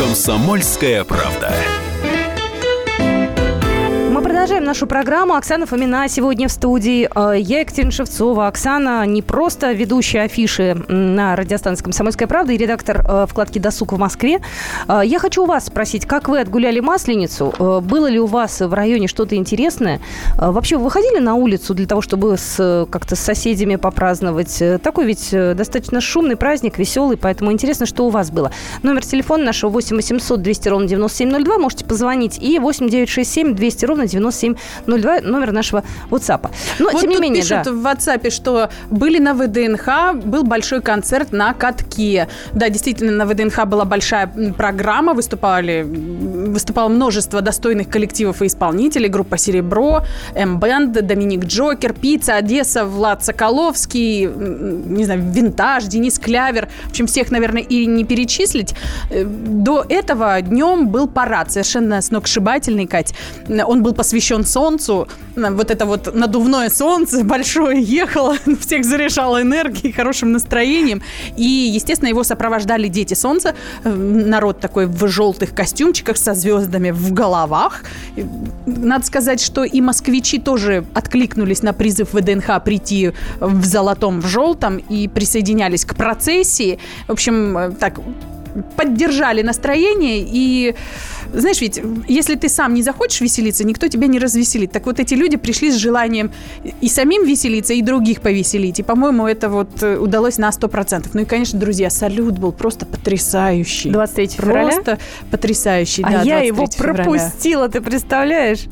«Комсомольская правда». Нашу программу. Оксана Фомина сегодня в студии. Э, я Екатерина Шевцова. Оксана не просто ведущая афиши на радиостанции «Комсомольская правда» и редактор э, вкладки «Досуг» в Москве. Э, я хочу у вас спросить, как вы отгуляли Масленицу? Было ли у вас в районе что-то интересное? Вообще вы выходили на улицу для того, чтобы с, как-то с соседями попраздновать? Такой ведь достаточно шумный праздник, веселый, поэтому интересно, что у вас было. Номер телефона нашего 8 800 200 ровно 9702. Можете позвонить. И 8 967 200 ровно 9702, номер нашего WhatsApp. Но, вот тем не менее, пишут да. в WhatsApp, что были на ВДНХ, был большой концерт на катке. Да, действительно, на ВДНХ была большая программа, выступали, выступало множество достойных коллективов и исполнителей, группа «Серебро», М-бенд, Доминик Джокер, Пицца, Одесса, Влад Соколовский, не знаю, Винтаж, Денис Клявер. В общем, всех, наверное, и не перечислить. Э, до этого днем был парад, совершенно сногсшибательный, Кать. Он был посвящен солнцу. Вот это вот надувное солнце большое ехало, всех заряжало энергией, хорошим настроением. И, естественно, его сопровождали дети солнца. Э, народ такой в желтых костюмчиках со звездами в головах. Надо сказать, что и москвичи тоже откликнулись на призыв ВДНХ прийти в золотом, в желтом и присоединялись к процессии. В общем, э, так, поддержали настроение и знаешь, ведь если ты сам не захочешь веселиться, никто тебя не развеселит. Так вот эти люди пришли с желанием и самим веселиться, и других повеселить. И, по-моему, это вот э, удалось на 100%. Ну и, конечно, друзья, салют был просто потрясающий. 23 февраля? Просто потрясающий, а да, я его февраля. пропустила, ты представляешь?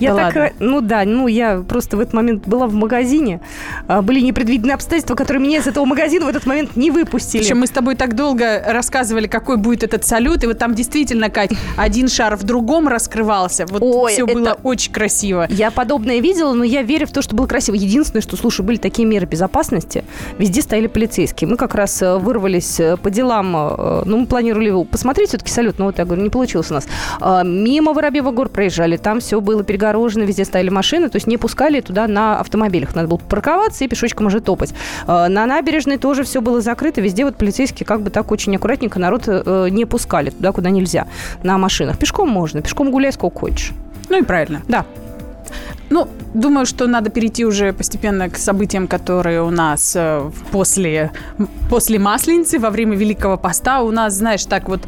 Я да так, ладно? ну да, ну я просто в этот момент была в магазине. А, были непредвиденные обстоятельства, которые меня из этого магазина в этот момент не выпустили. Причем мы с тобой так долго рассказывали, какой будет этот салют, и вот там действительно, Кать, один шар в другом раскрывался. Вот Ой, все это... было очень красиво. Я подобное видела, но я верю в то, что было красиво. Единственное, что, слушай, были такие меры безопасности. Везде стояли полицейские. Мы как раз э, вырвались э, по делам. Э, ну, мы планировали посмотреть все-таки салют, но вот я говорю, не получилось у нас. А, мимо Воробьева гор проезжали, там все было перегорожено, везде стояли машины, то есть не пускали туда на автомобилях. Надо было парковаться и пешочком уже топать. А, на набережной тоже все было закрыто, везде вот полицейские как бы так очень аккуратненько народ не пускали туда, куда нельзя, на машинах. Пешком можно, пешком гуляй сколько хочешь. Ну и правильно. Да. Ну, думаю, что надо перейти уже постепенно к событиям, которые у нас э, после, после Масленицы, во время Великого Поста. У нас, знаешь, так вот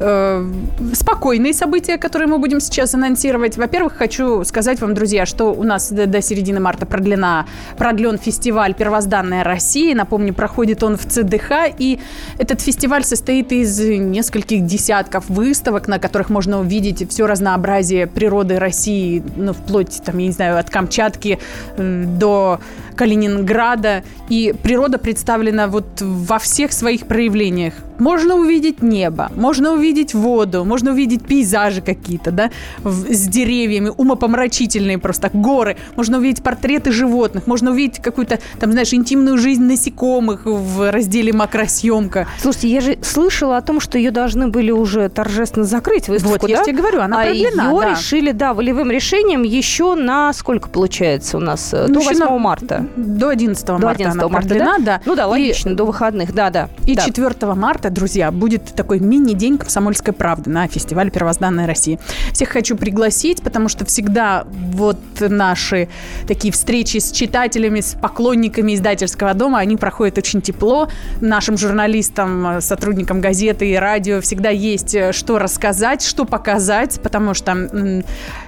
э, спокойные события, которые мы будем сейчас анонсировать. Во-первых, хочу сказать вам, друзья, что у нас до, до середины марта продлена, продлен фестиваль «Первозданная Россия». Напомню, проходит он в ЦДХ, и этот фестиваль состоит из нескольких десятков выставок, на которых можно увидеть все разнообразие природы России, ну, вплоть, там, я не знаю, от Камчатки до Калининграда. И природа представлена вот во всех своих проявлениях. Можно увидеть небо, можно увидеть воду, можно увидеть пейзажи какие-то, да, с деревьями, умопомрачительные просто горы. Можно увидеть портреты животных, можно увидеть какую-то, там, знаешь, интимную жизнь насекомых в разделе макросъемка. Слушайте, я же слышала о том, что ее должны были уже торжественно закрыть выставку, Вот, я да? же тебе говорю, она а продлена, ее да. решили, да, волевым решением еще на сколько получается у нас? Э, Ну, До еще 8 на- марта. До 11 До марта 11 она марта, продлена, да? да. Ну да, И- логично, до выходных, да, да. И да. 4 марта, друзья, будет такой мини-день комсомольской правды на фестивале «Первозданная Россия». Всех хочу пригласить, потому что всегда вот наши такие встречи с читателями, с поклонниками издательского дома, они проходят очень тепло. Нашим журналистам, сотрудникам газеты и радио всегда есть э, что рассказать, что показать, потому что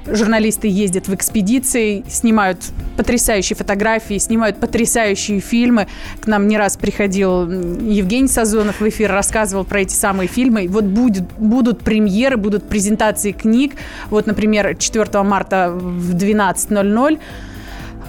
журналисты ездят в экспедиции, снимают потрясающие фотографии, снимают потрясающие фильмы. К нам не раз приходил Евгений Сазонов в эфир, рассказывал про эти самые фильмы. Вот будет, будут премьеры, будут презентации книг. Вот, например, 4 марта в 12.00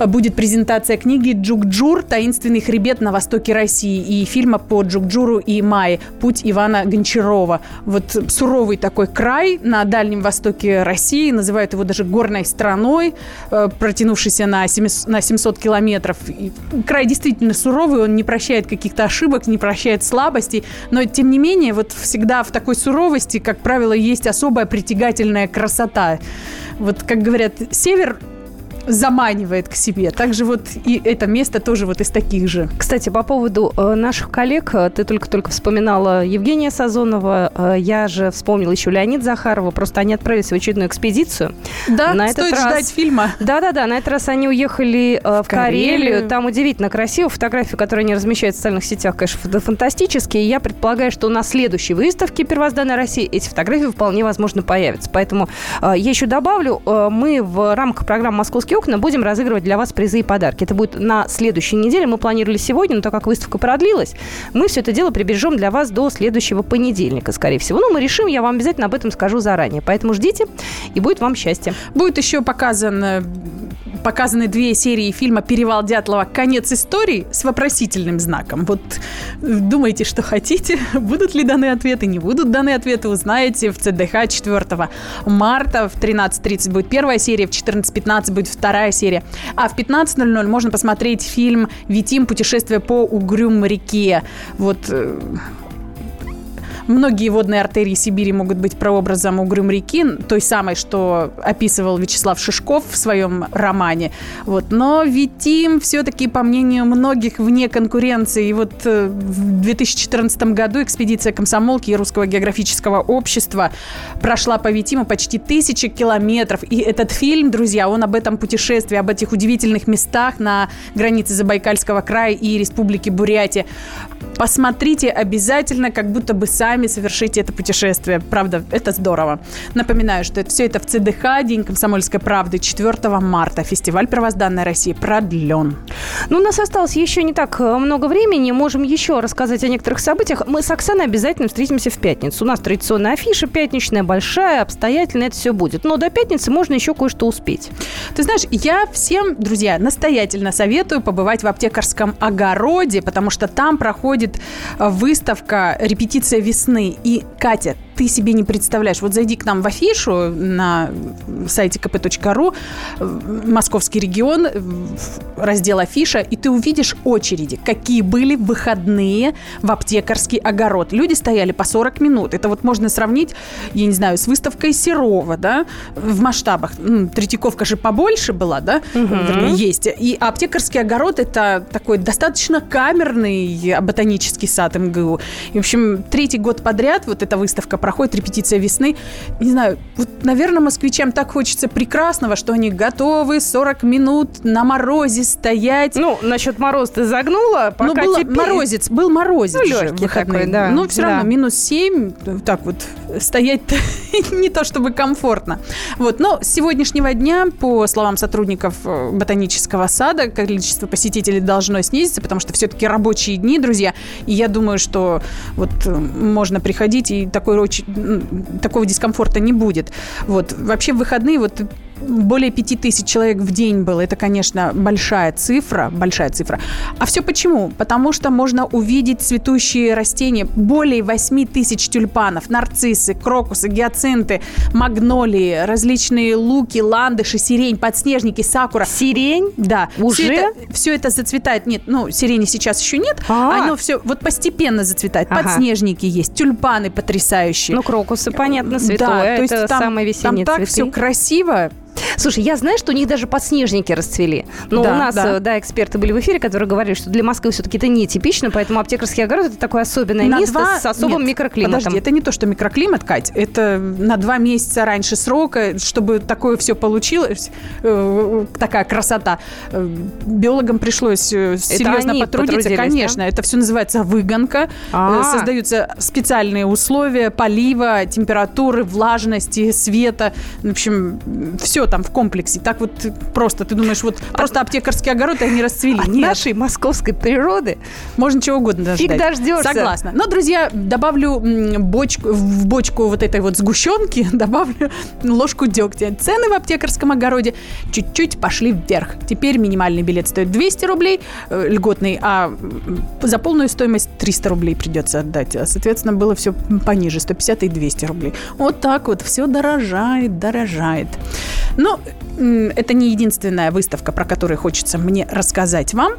будет презентация книги «Джукджур. Таинственный хребет на востоке России» и фильма по Джукджуру и Майе «Путь Ивана Гончарова». Вот суровый такой край на Дальнем Востоке России, называют его даже горной страной, э, 700, на 700 километров. И край действительно суровый, он не прощает каких-то ошибок, не прощает слабостей, но тем не менее вот всегда в такой суровости, как правило, есть особая притягательная красота. Вот, как говорят, север заманивает к себе. Также вот и это место тоже вот из таких же. Кстати, по поводу э, наших коллег, э, ты только-только вспоминала Евгения Сазонова, э, я же вспомнила еще Леонид Захарова, просто они отправились в очередную экспедицию. Да, На стоит этот раз- ждать фильма. Да-да-да, на этот раз они уехали в, Карелию. Карелию. Там удивительно красиво. Фотографии, которые они размещают в социальных сетях, конечно, фантастические. Я предполагаю, что на следующей выставке «Первозданная Россия» эти фотографии вполне возможно появятся. Поэтому я еще добавлю, мы в рамках программы «Московские окна» будем разыгрывать для вас призы и подарки. Это будет на следующей неделе. Мы планировали сегодня, но так как выставка продлилась, мы все это дело прибережем для вас до следующего понедельника, скорее всего. Ну, мы решим, я вам обязательно об этом скажу заранее. Поэтому ждите, и будет вам счастье. Будет еще показан, э, показаны две серии фильма «Перевал Дятлова. Конец истории» с вопросительным знаком. Вот э, думайте, что хотите. Будут ли даны ответы, не будут даны ответы, узнаете в ЦДХ 4 марта. В 13.30 будет первая серия, в 14.15 будет вторая серия. А в 15.00 можно посмотреть фильм «Витим. Путешествие по угрюм реке». Вот э, Многие водные артерии Сибири могут быть прообразом угрюм реки, той самой, что описывал Вячеслав Шишков в своем романе. Вот. Но Витим все-таки, по мнению многих, вне конкуренции. И вот э, в 2014 году экспедиция комсомолки и Русского географического общества прошла по Витиму почти тысячи километров. И этот фильм, друзья, он об этом путешествии, об этих удивительных местах на границе Забайкальского края и Республики Бурятия. Посмотрите обязательно, как будто бы сами совершите это путешествие. Правда, это здорово. Напоминаю, что это, все это в ЦДХ, День комсомольской правды, 4 марта. Фестиваль «Первозданная Россия» продлен. Ну, у нас осталось еще не так э, много времени. Можем еще рассказать о некоторых событиях. Мы с Оксаной обязательно встретимся в пятницу. У нас традиционная афиша пятничная, большая, обстоятельная. Это все будет. Но до пятницы можно еще кое-что успеть. Ты знаешь, я всем, друзья, настоятельно советую побывать в аптекарском огороде, потому что там проходит э, выставка «Репетиция весны». И, Катя, ты себе не представляешь. Вот зайди к нам в афишу на сайте kp.ru, э, московский регион, э, раздел афиша, и ты увидишь очереди, какие были выходные в аптекарский огород. Люди стояли по 40 минут. Это вот можно сравнить, я не знаю, с выставкой Серова, да, в масштабах. Третьяковка же побольше была, да, вернее, есть. И аптекарский огород – это такой достаточно камерный ботанический сад МГУ. И, в общем, третий год подряд вот эта выставка проходит, репетиция весны. Не знаю, вот, наверное, москвичам так хочется прекрасного, что они готовы 40 минут на морозе стоять. Ну, насчет мороза ты загнула, пока ну, был теперь- морозец, был морозец Ну, же легкий такой, да, Ну, все да. равно минус 7, так вот, стоять не то чтобы комфортно. Вот, но с сегодняшнего дня, по словам сотрудников э, ботанического сада, количество посетителей должно снизиться, потому что все-таки рабочие дни, друзья, и я думаю, что вот э, можно приходить, и такой, такого дискомфорта не будет. Вот, вообще в выходные вот более 5 тысяч человек в день было. Это, конечно, большая цифра, большая цифра. А все почему? Потому что можно увидеть цветущие растения. Более 8 тысяч тюльпанов, нарциссы, крокусы, гиацинты, магнолии, различные луки, ландыши, сирень, подснежники, сакура. Сирень? Да. Уже? Все это, все это зацветает. Нет, ну, сирени сейчас еще нет. А. Оно все вот постепенно зацветает. Ага. Подснежники есть, тюльпаны потрясающие. Ну, крокусы, понятно, святое. Да, то есть это там, самые весенние там так цветы. все красиво. Слушай, я знаю, что у них даже подснежники расцвели. Но Да, у нас, да. э, да, эксперты были в эфире, которые говорили, что для Москвы все-таки это нетипично, поэтому аптекарский огород это такое особенное На место два- с особым Нет, микроклиматом. Подожди, это не то, что микроклимат, Кать. Это на два месяца раньше срока, чтобы такое все получилось, э, такая красота. Э, Биологам пришлось серьезно они потрудиться. Конечно, это все называется выгонка. А. Э, Создаются специальные условия полива, температуры, влажности, света. В общем, все там в комплексе. Так вот просто, ты думаешь, вот просто аптекарский огород, и они расцвели. От Нет. нашей московской природы Можно чего угодно Фиг ждать. дождешься. Согласна. Но, друзья, добавлю бочку, в бочку вот этой вот сгущенки, добавлю ложку дегтя. Цены в аптекарском огороде чуть-чуть пошли вверх. Теперь минимальный билет стоит 200 рублей, э, льготный, а за полную стоимость 300 рублей придется отдать. А, Соответственно, было все пониже, 150 и 200 рублей. Вот так вот, все дорожает, дорожает. Но это не единственная выставка, про которую хочется мне рассказать вам.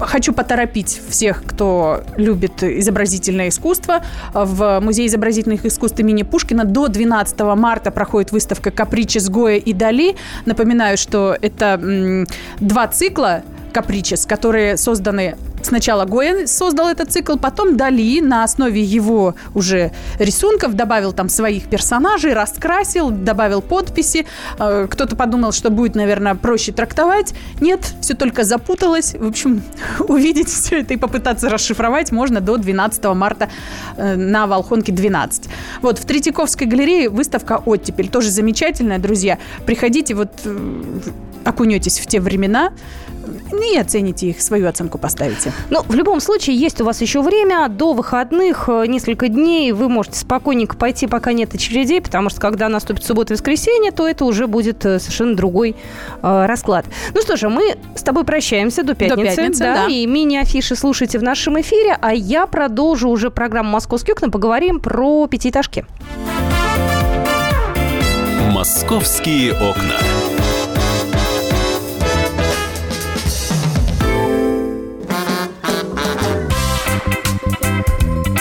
Хочу поторопить всех, кто любит изобразительное искусство. В Музее изобразительных искусств имени Пушкина до 12 марта проходит выставка «Капричес Гоя и Дали». Напоминаю, что это два цикла Капричес, которые созданы Сначала Гоя создал этот цикл, потом Дали на основе его уже рисунков добавил там своих персонажей, раскрасил, добавил подписи. Э, Кто-то подумал, что будет, наверное, проще трактовать. Нет, все только запуталось. В общем, увидеть все это и попытаться расшифровать можно до 12 марта э, на Волхонке 12. Вот, в Третьяковской галерее выставка «Оттепель». Тоже замечательная, друзья. Приходите, вот э, окунетесь в те времена и оцените их, свою оценку поставите. Ну, в любом случае, есть у вас еще время. До выходных э, несколько дней вы можете спокойненько пойти, пока нет очередей, потому что когда наступит суббота и воскресенье, то это уже будет э, совершенно другой э, расклад. Ну что же, мы с тобой прощаемся до пятницы. пятницы, да. И мини-афиши слушайте в нашем эфире, а я продолжу уже программу «Московские окна». Поговорим про пятиэтажки. «Московские окна».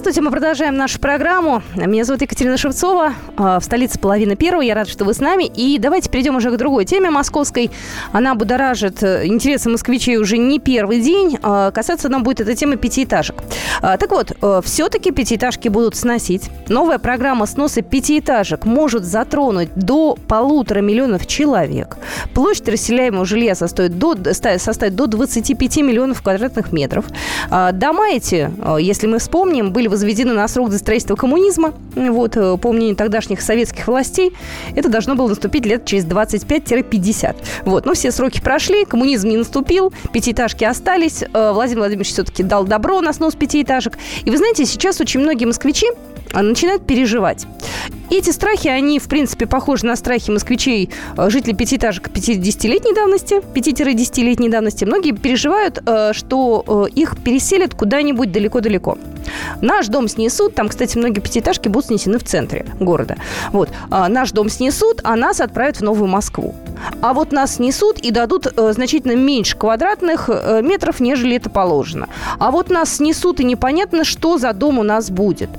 Здравствуйте, мы продолжаем нашу программу. Меня зовут Екатерина Шевцова. А, В столице половина первого. Я рада, что вы с нами. И давайте перейдем уже к другой теме московской. Она будоражит э, интересы москвичей уже не первый день. А, Касаться нам будет эта тема пятиэтажек. А, Так вот, э, все-таки пятиэтажки будут сносить. Новая программа сноса пятиэтажек может затронуть до полутора миллионов человек. Площадь расселяемого жилья состоит до, ста- составит до 25 миллионов квадратных метров. Дома эти, э, если мы вспомним, были возведены на срок до строительства коммунизма. Вот, э, по мнению тогдашних советских властей, это должно было наступить лет через 25-50. Вот, но все сроки прошли, коммунизм не наступил, пятиэтажки остались. Э, Владимир Владимирович все-таки дал добро на снос пятиэтажек. И вы знаете, сейчас очень многие москвичи начинают переживать. Эти страхи, они, в принципе, похожи на страхи москвичей, э, жителей пятиэтажек 50-летней давности, 5-10-летней давности. Многие переживают, э, что э, их переселят куда-нибудь далеко-далеко. Наш дом снесут, там, кстати, многие пятиэтажки будут снесены в центре города. Вот, А, наш дом снесут, а нас отправят в Новую Москву. А вот нас снесут и дадут значительно меньше квадратных метров, нежели это положено. А вот нас снесут, и непонятно, что за дом у нас будет.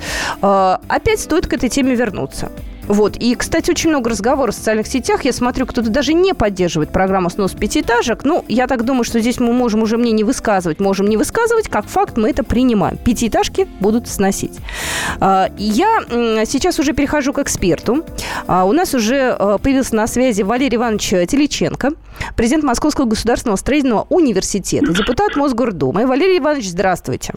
Э, опять стоит к этой теме вернуться. Вот. И, кстати, очень много разговоров в социальных сетях. Я смотрю, кто-то даже не поддерживает программу снос пятиэтажек. Ну, я так думаю, что здесь мы можем уже мне не высказывать. Можем не высказывать. Как факт мы это принимаем. Пятиэтажки будут сносить. А, Я сейчас уже перехожу к эксперту. А, У нас уже э, появился на связи Валерий Иванович Теличенко, президент Московского государственного строительного университета, депутат Мосгордумы. Валерий Иванович, здравствуйте.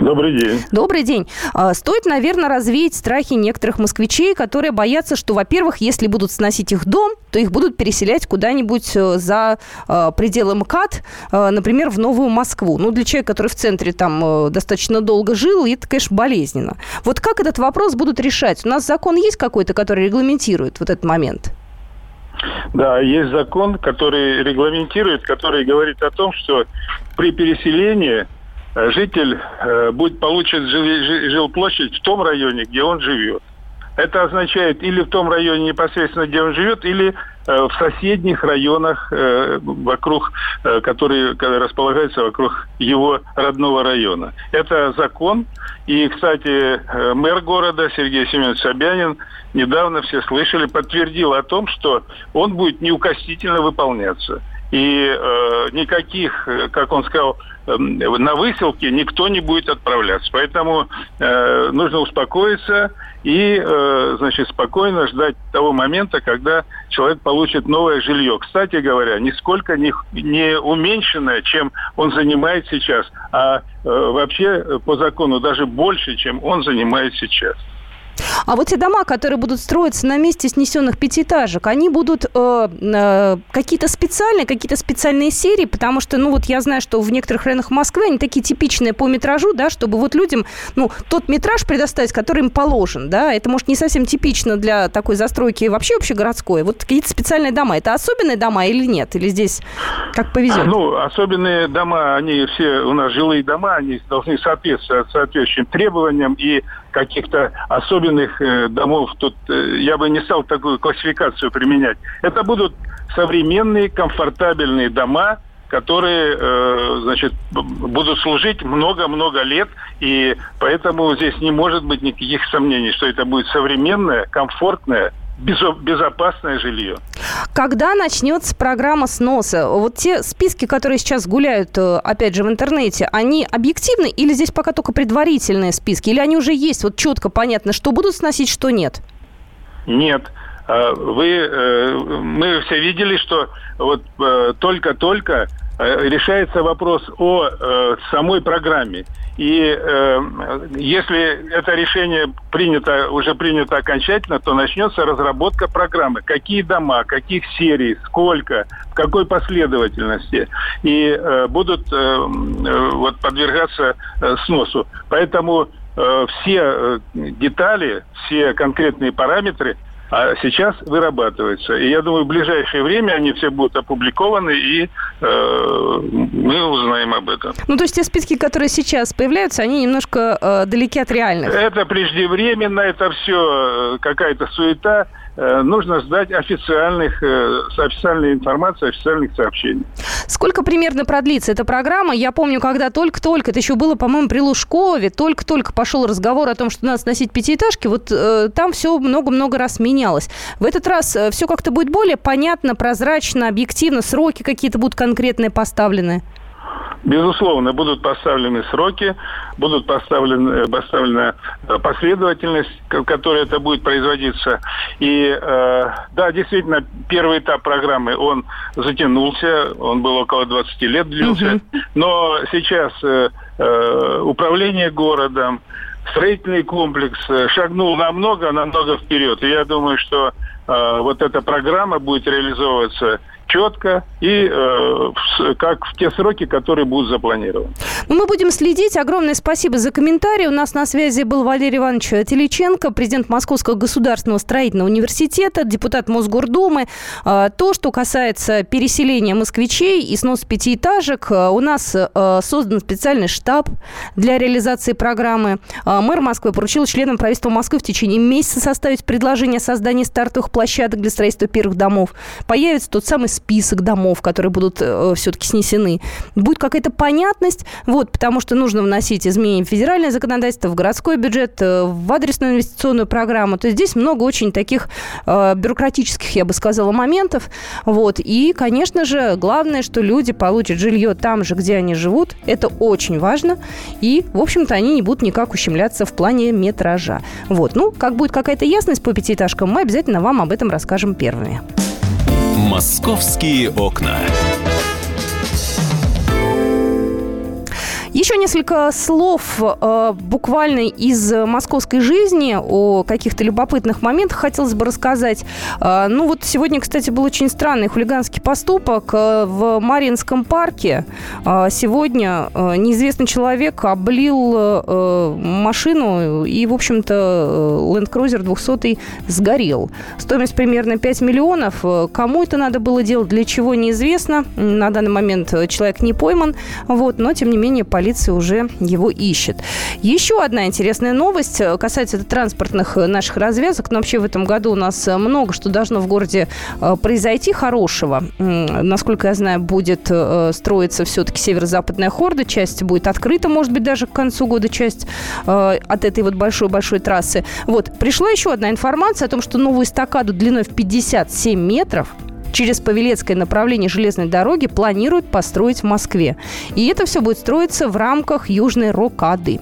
Добрый день. Добрый день. А, Стоит, наверное, развеять страхи некоторых москвичей, которые боятся, что, во-первых, если будут сносить их дом, то их будут переселять куда-нибудь э, за э, пределы МКАД, э, например, в Новую Москву. Ну, для человека, который в центре там э, достаточно долго жил, это, конечно, болезненно. Вот как этот вопрос будут решать? У нас закон есть какой-то, который регламентирует вот этот момент? Да, есть закон, который регламентирует, который говорит о том, что при переселении житель э, будет получит жил- жи- жилплощадь в том районе, где он живет. Это означает или в том районе непосредственно, где он живет, или э, в соседних районах э, вокруг, которые располагаются вокруг его родного района. Это закон. И, кстати, мэр города Сергей Семенович Собянин недавно все слышали, подтвердил о том, что он будет неукоснительно выполняться. И э, никаких, как он сказал, на выселке никто не будет отправляться. Поэтому э, нужно успокоиться и, э, значит, спокойно ждать того момента, когда человек получит новое жилье. Кстати говоря, нисколько не, не уменьшенное, чем он занимает сейчас, а э, вообще по закону даже больше, чем он занимает сейчас. А вот те дома, которые будут строиться на месте снесенных пятиэтажек, они будут э, э, какие-то специальные, какие-то специальные серии, потому что, ну вот я знаю, что в некоторых районах Москвы они такие типичные по метражу, да, чтобы вот людям, ну, тот метраж предоставить, который им положен, да, это может не совсем типично для такой застройки вообще общегородской. Вот какие-то специальные дома, это особенные дома или нет? Или здесь как повезет? Ну, особенные дома, они все у нас жилые дома, они должны соответствовать соответствующим требованиям и каких-то особенных э, домов тут э, я бы не стал такую классификацию применять. Это будут современные, комфортабельные дома, которые, э, значит, будут служить много-много лет, и поэтому здесь не может быть никаких сомнений, что это будет современное, комфортное, безопасное жилье. Когда начнется программа сноса? Вот те списки, которые сейчас гуляют, э, опять же, в интернете, они объективны или здесь пока только предварительные списки? Или они уже есть, вот четко понятно, что будут сносить, что нет? Нет. А, Вы, э, мы все видели, что вот э, только-только решается вопрос о э, самой программе. И э, если это решение принято, уже принято окончательно, то начнется разработка программы. Какие дома, каких серий, сколько, в какой последовательности. И э, будут э, э, вот, подвергаться э, сносу. Поэтому э, все э, детали, все конкретные параметры а сейчас вырабатываются. И я думаю, в ближайшее время они все будут опубликованы, и э, мы узнаем об этом. Ну, то есть те списки, которые сейчас появляются, они немножко э, далеки от реальных. Это преждевременно, это все какая-то суета. Э, нужно ждать официальных, э, официальной информации, официальных сообщений. Сколько примерно продлится эта программа? Я помню, когда только-только, это еще было, по-моему, при Лужкове, только-только пошел разговор о том, что надо сносить пятиэтажки, вот э, там все много-много раз менялось. В этот раз э, все как-то будет более понятно, прозрачно, объективно, сроки какие-то будут конкретные поставлены. Безусловно, будут поставлены сроки, будут поставлены, поставлена э, последовательность, в которой это будет производиться. И э, да, действительно, первый этап программы, он затянулся, он был около 20 лет длился. Но сейчас э, э, управление городом, строительный комплекс э, шагнул намного, намного вперед. И я думаю, что э, вот эта программа будет реализовываться четко и э, как в те сроки, которые будут запланированы. Ну, мы будем следить. Огромное спасибо за комментарий. У нас на связи был Валерий Иванович Теличенко, президент Московского государственного строительного университета, депутат Мосгордумы. А, То, что касается переселения москвичей и снос пятиэтажек, а, у нас а, создан специальный штаб для реализации программы. А, Мэр Москвы поручил членам правительства Москвы в течение месяца составить предложение о создании стартовых площадок для строительства первых домов. Появится тот самый список домов, которые будут э, все-таки снесены. Будет какая-то понятность, вот, потому что нужно вносить изменения в федеральное законодательство, в городской бюджет, э, в адресную инвестиционную программу. То есть здесь много очень таких э, бюрократических, я бы сказала, моментов. Вот. И, конечно же, главное, что люди получат жилье там же, где они живут. Это очень важно. И, в общем-то, они не будут никак ущемляться в плане метража. Вот. Ну, как будет какая-то ясность по пятиэтажкам, мы обязательно вам об этом расскажем первыми. «Московские окна». Еще несколько слов э, буквально из московской жизни о каких-то любопытных моментах хотелось бы рассказать. Э, ну вот сегодня, кстати, был очень странный хулиганский поступок э, в Маринском парке. Э, сегодня э, неизвестный человек облил э, машину и, в общем-то, Land Cruiser 200 сгорел. Стоимость примерно 5 миллионов. Э, кому это надо было делать, для чего, неизвестно. На данный момент человек не пойман. Вот, но, тем не менее, полиция полиция уже его ищет. Еще одна интересная новость э, касается транспортных э, наших развязок. Но вообще в этом году у нас э, много что должно в городе произойти хорошего. Насколько я знаю, будет строиться все-таки северо-западная хорда. Часть будет открыта, может быть, даже к концу года часть от этой вот большой-большой трассы. Вот. Пришла еще одна информация о том, что новую эстакаду длиной в 57 метров через Павелецкое направление железной дороги планируют построить в Москве. И это все будет строиться в рамках Южной Рокады.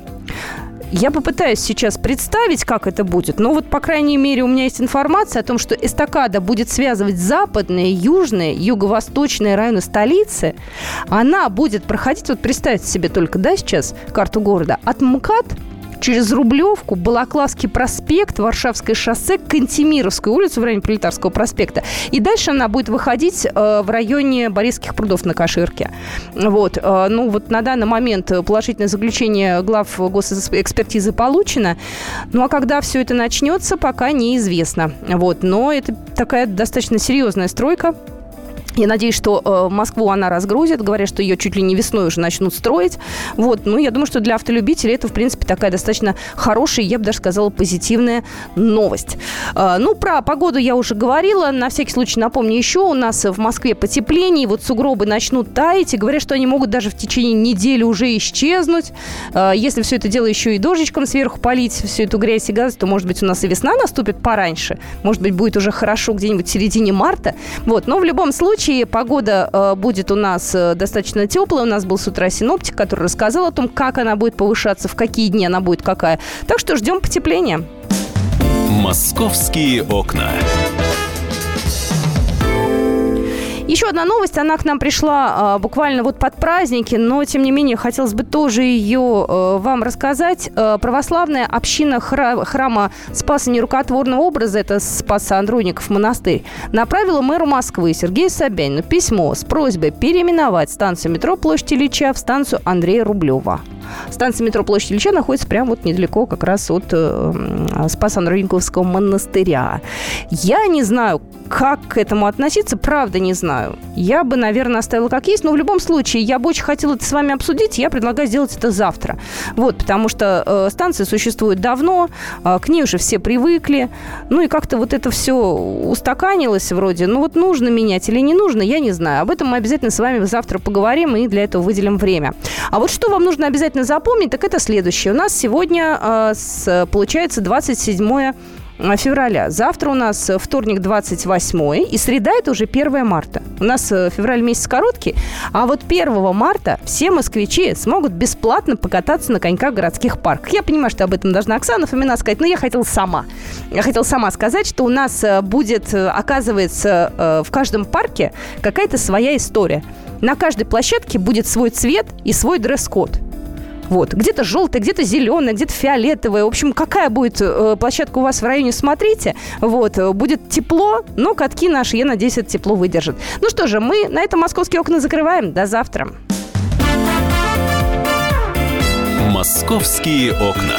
Я попытаюсь сейчас представить, как это будет, но вот, по крайней мере, у меня есть информация о том, что эстакада будет связывать западные, южные, юго-восточные районы столицы. Она будет проходить, вот представьте себе только, да, сейчас карту города, от МКАД через Рублевку, Балаклавский проспект, Варшавское шоссе, Кантемировскую улицу в районе Пролетарского проспекта. И дальше она будет выходить э, в районе Борисских прудов на Каширке. Вот. Э, ну, вот на данный момент положительное заключение глав госэкспертизы получено. Ну, а когда все это начнется, пока неизвестно. Вот. Но это такая достаточно серьезная стройка. Я надеюсь, что э, Москву она разгрузит. Говорят, что ее чуть ли не весной уже начнут строить. Вот. Ну, я думаю, что для автолюбителей это, в принципе, такая достаточно хорошая, я бы даже сказала, позитивная новость. Э, ну, про погоду я уже говорила. На всякий случай напомню еще. У нас в Москве потепление. Вот сугробы начнут таять. И говорят, что они могут даже в течение недели уже исчезнуть. Э, если все это дело еще и дождичком сверху полить, всю эту грязь и газ, то, может быть, у нас и весна наступит пораньше. Может быть, будет уже хорошо где-нибудь в середине марта. Вот. Но в любом случае случае погода э, будет у нас э, достаточно теплая. У нас был с утра синоптик, который рассказал о том, как она будет повышаться, в какие дни она будет какая. Так что ждем потепления. Московские окна. Еще одна новость, она к нам пришла а, буквально вот под праздники, но тем не менее хотелось бы тоже ее а, вам рассказать. А, православная община хра- храма Спаса Нерукотворного образа, это Спаса Андроников монастырь, направила мэру Москвы Сергею Собянину письмо с просьбой переименовать станцию метро Площадь Ильича в станцию Андрея Рублева. Станция метро Площадь Ильича находится прямо вот недалеко как раз от э, Спас-Андрониковского монастыря. Я не знаю, как к этому относиться, правда не знаю. Я бы, наверное, оставила как есть, но в любом случае я бы очень хотела это с вами обсудить, я предлагаю сделать это завтра. Вот, потому что э, станция существует давно, э, к ней уже все привыкли, ну и как-то вот это все устаканилось вроде, ну вот нужно менять или не нужно, я не знаю. Об этом мы обязательно с вами завтра поговорим и для этого выделим время. А вот что вам нужно обязательно запомнить, так это следующее. У нас сегодня, э, с, получается, 27 Э, февраля. Завтра у нас э, вторник 28 и среда это уже 1 марта. У нас э, февраль месяц короткий, а вот 1 марта все москвичи смогут бесплатно покататься на коньках в городских парках. Я понимаю, что об этом должна Оксана Фомина сказать, но я хотела сама. Я хотела сама сказать, что у нас будет, оказывается, в каждом парке какая-то своя история. На каждой площадке будет свой цвет и свой дресс-код. Вот. Где-то желтая, где-то зеленая, где-то фиолетовая. В общем, какая будет э, площадка у вас в районе, смотрите. Вот. Э, будет тепло, но катки наши, я надеюсь, это тепло выдержат. Ну что же, мы на этом московские окна закрываем. До завтра. Московские окна.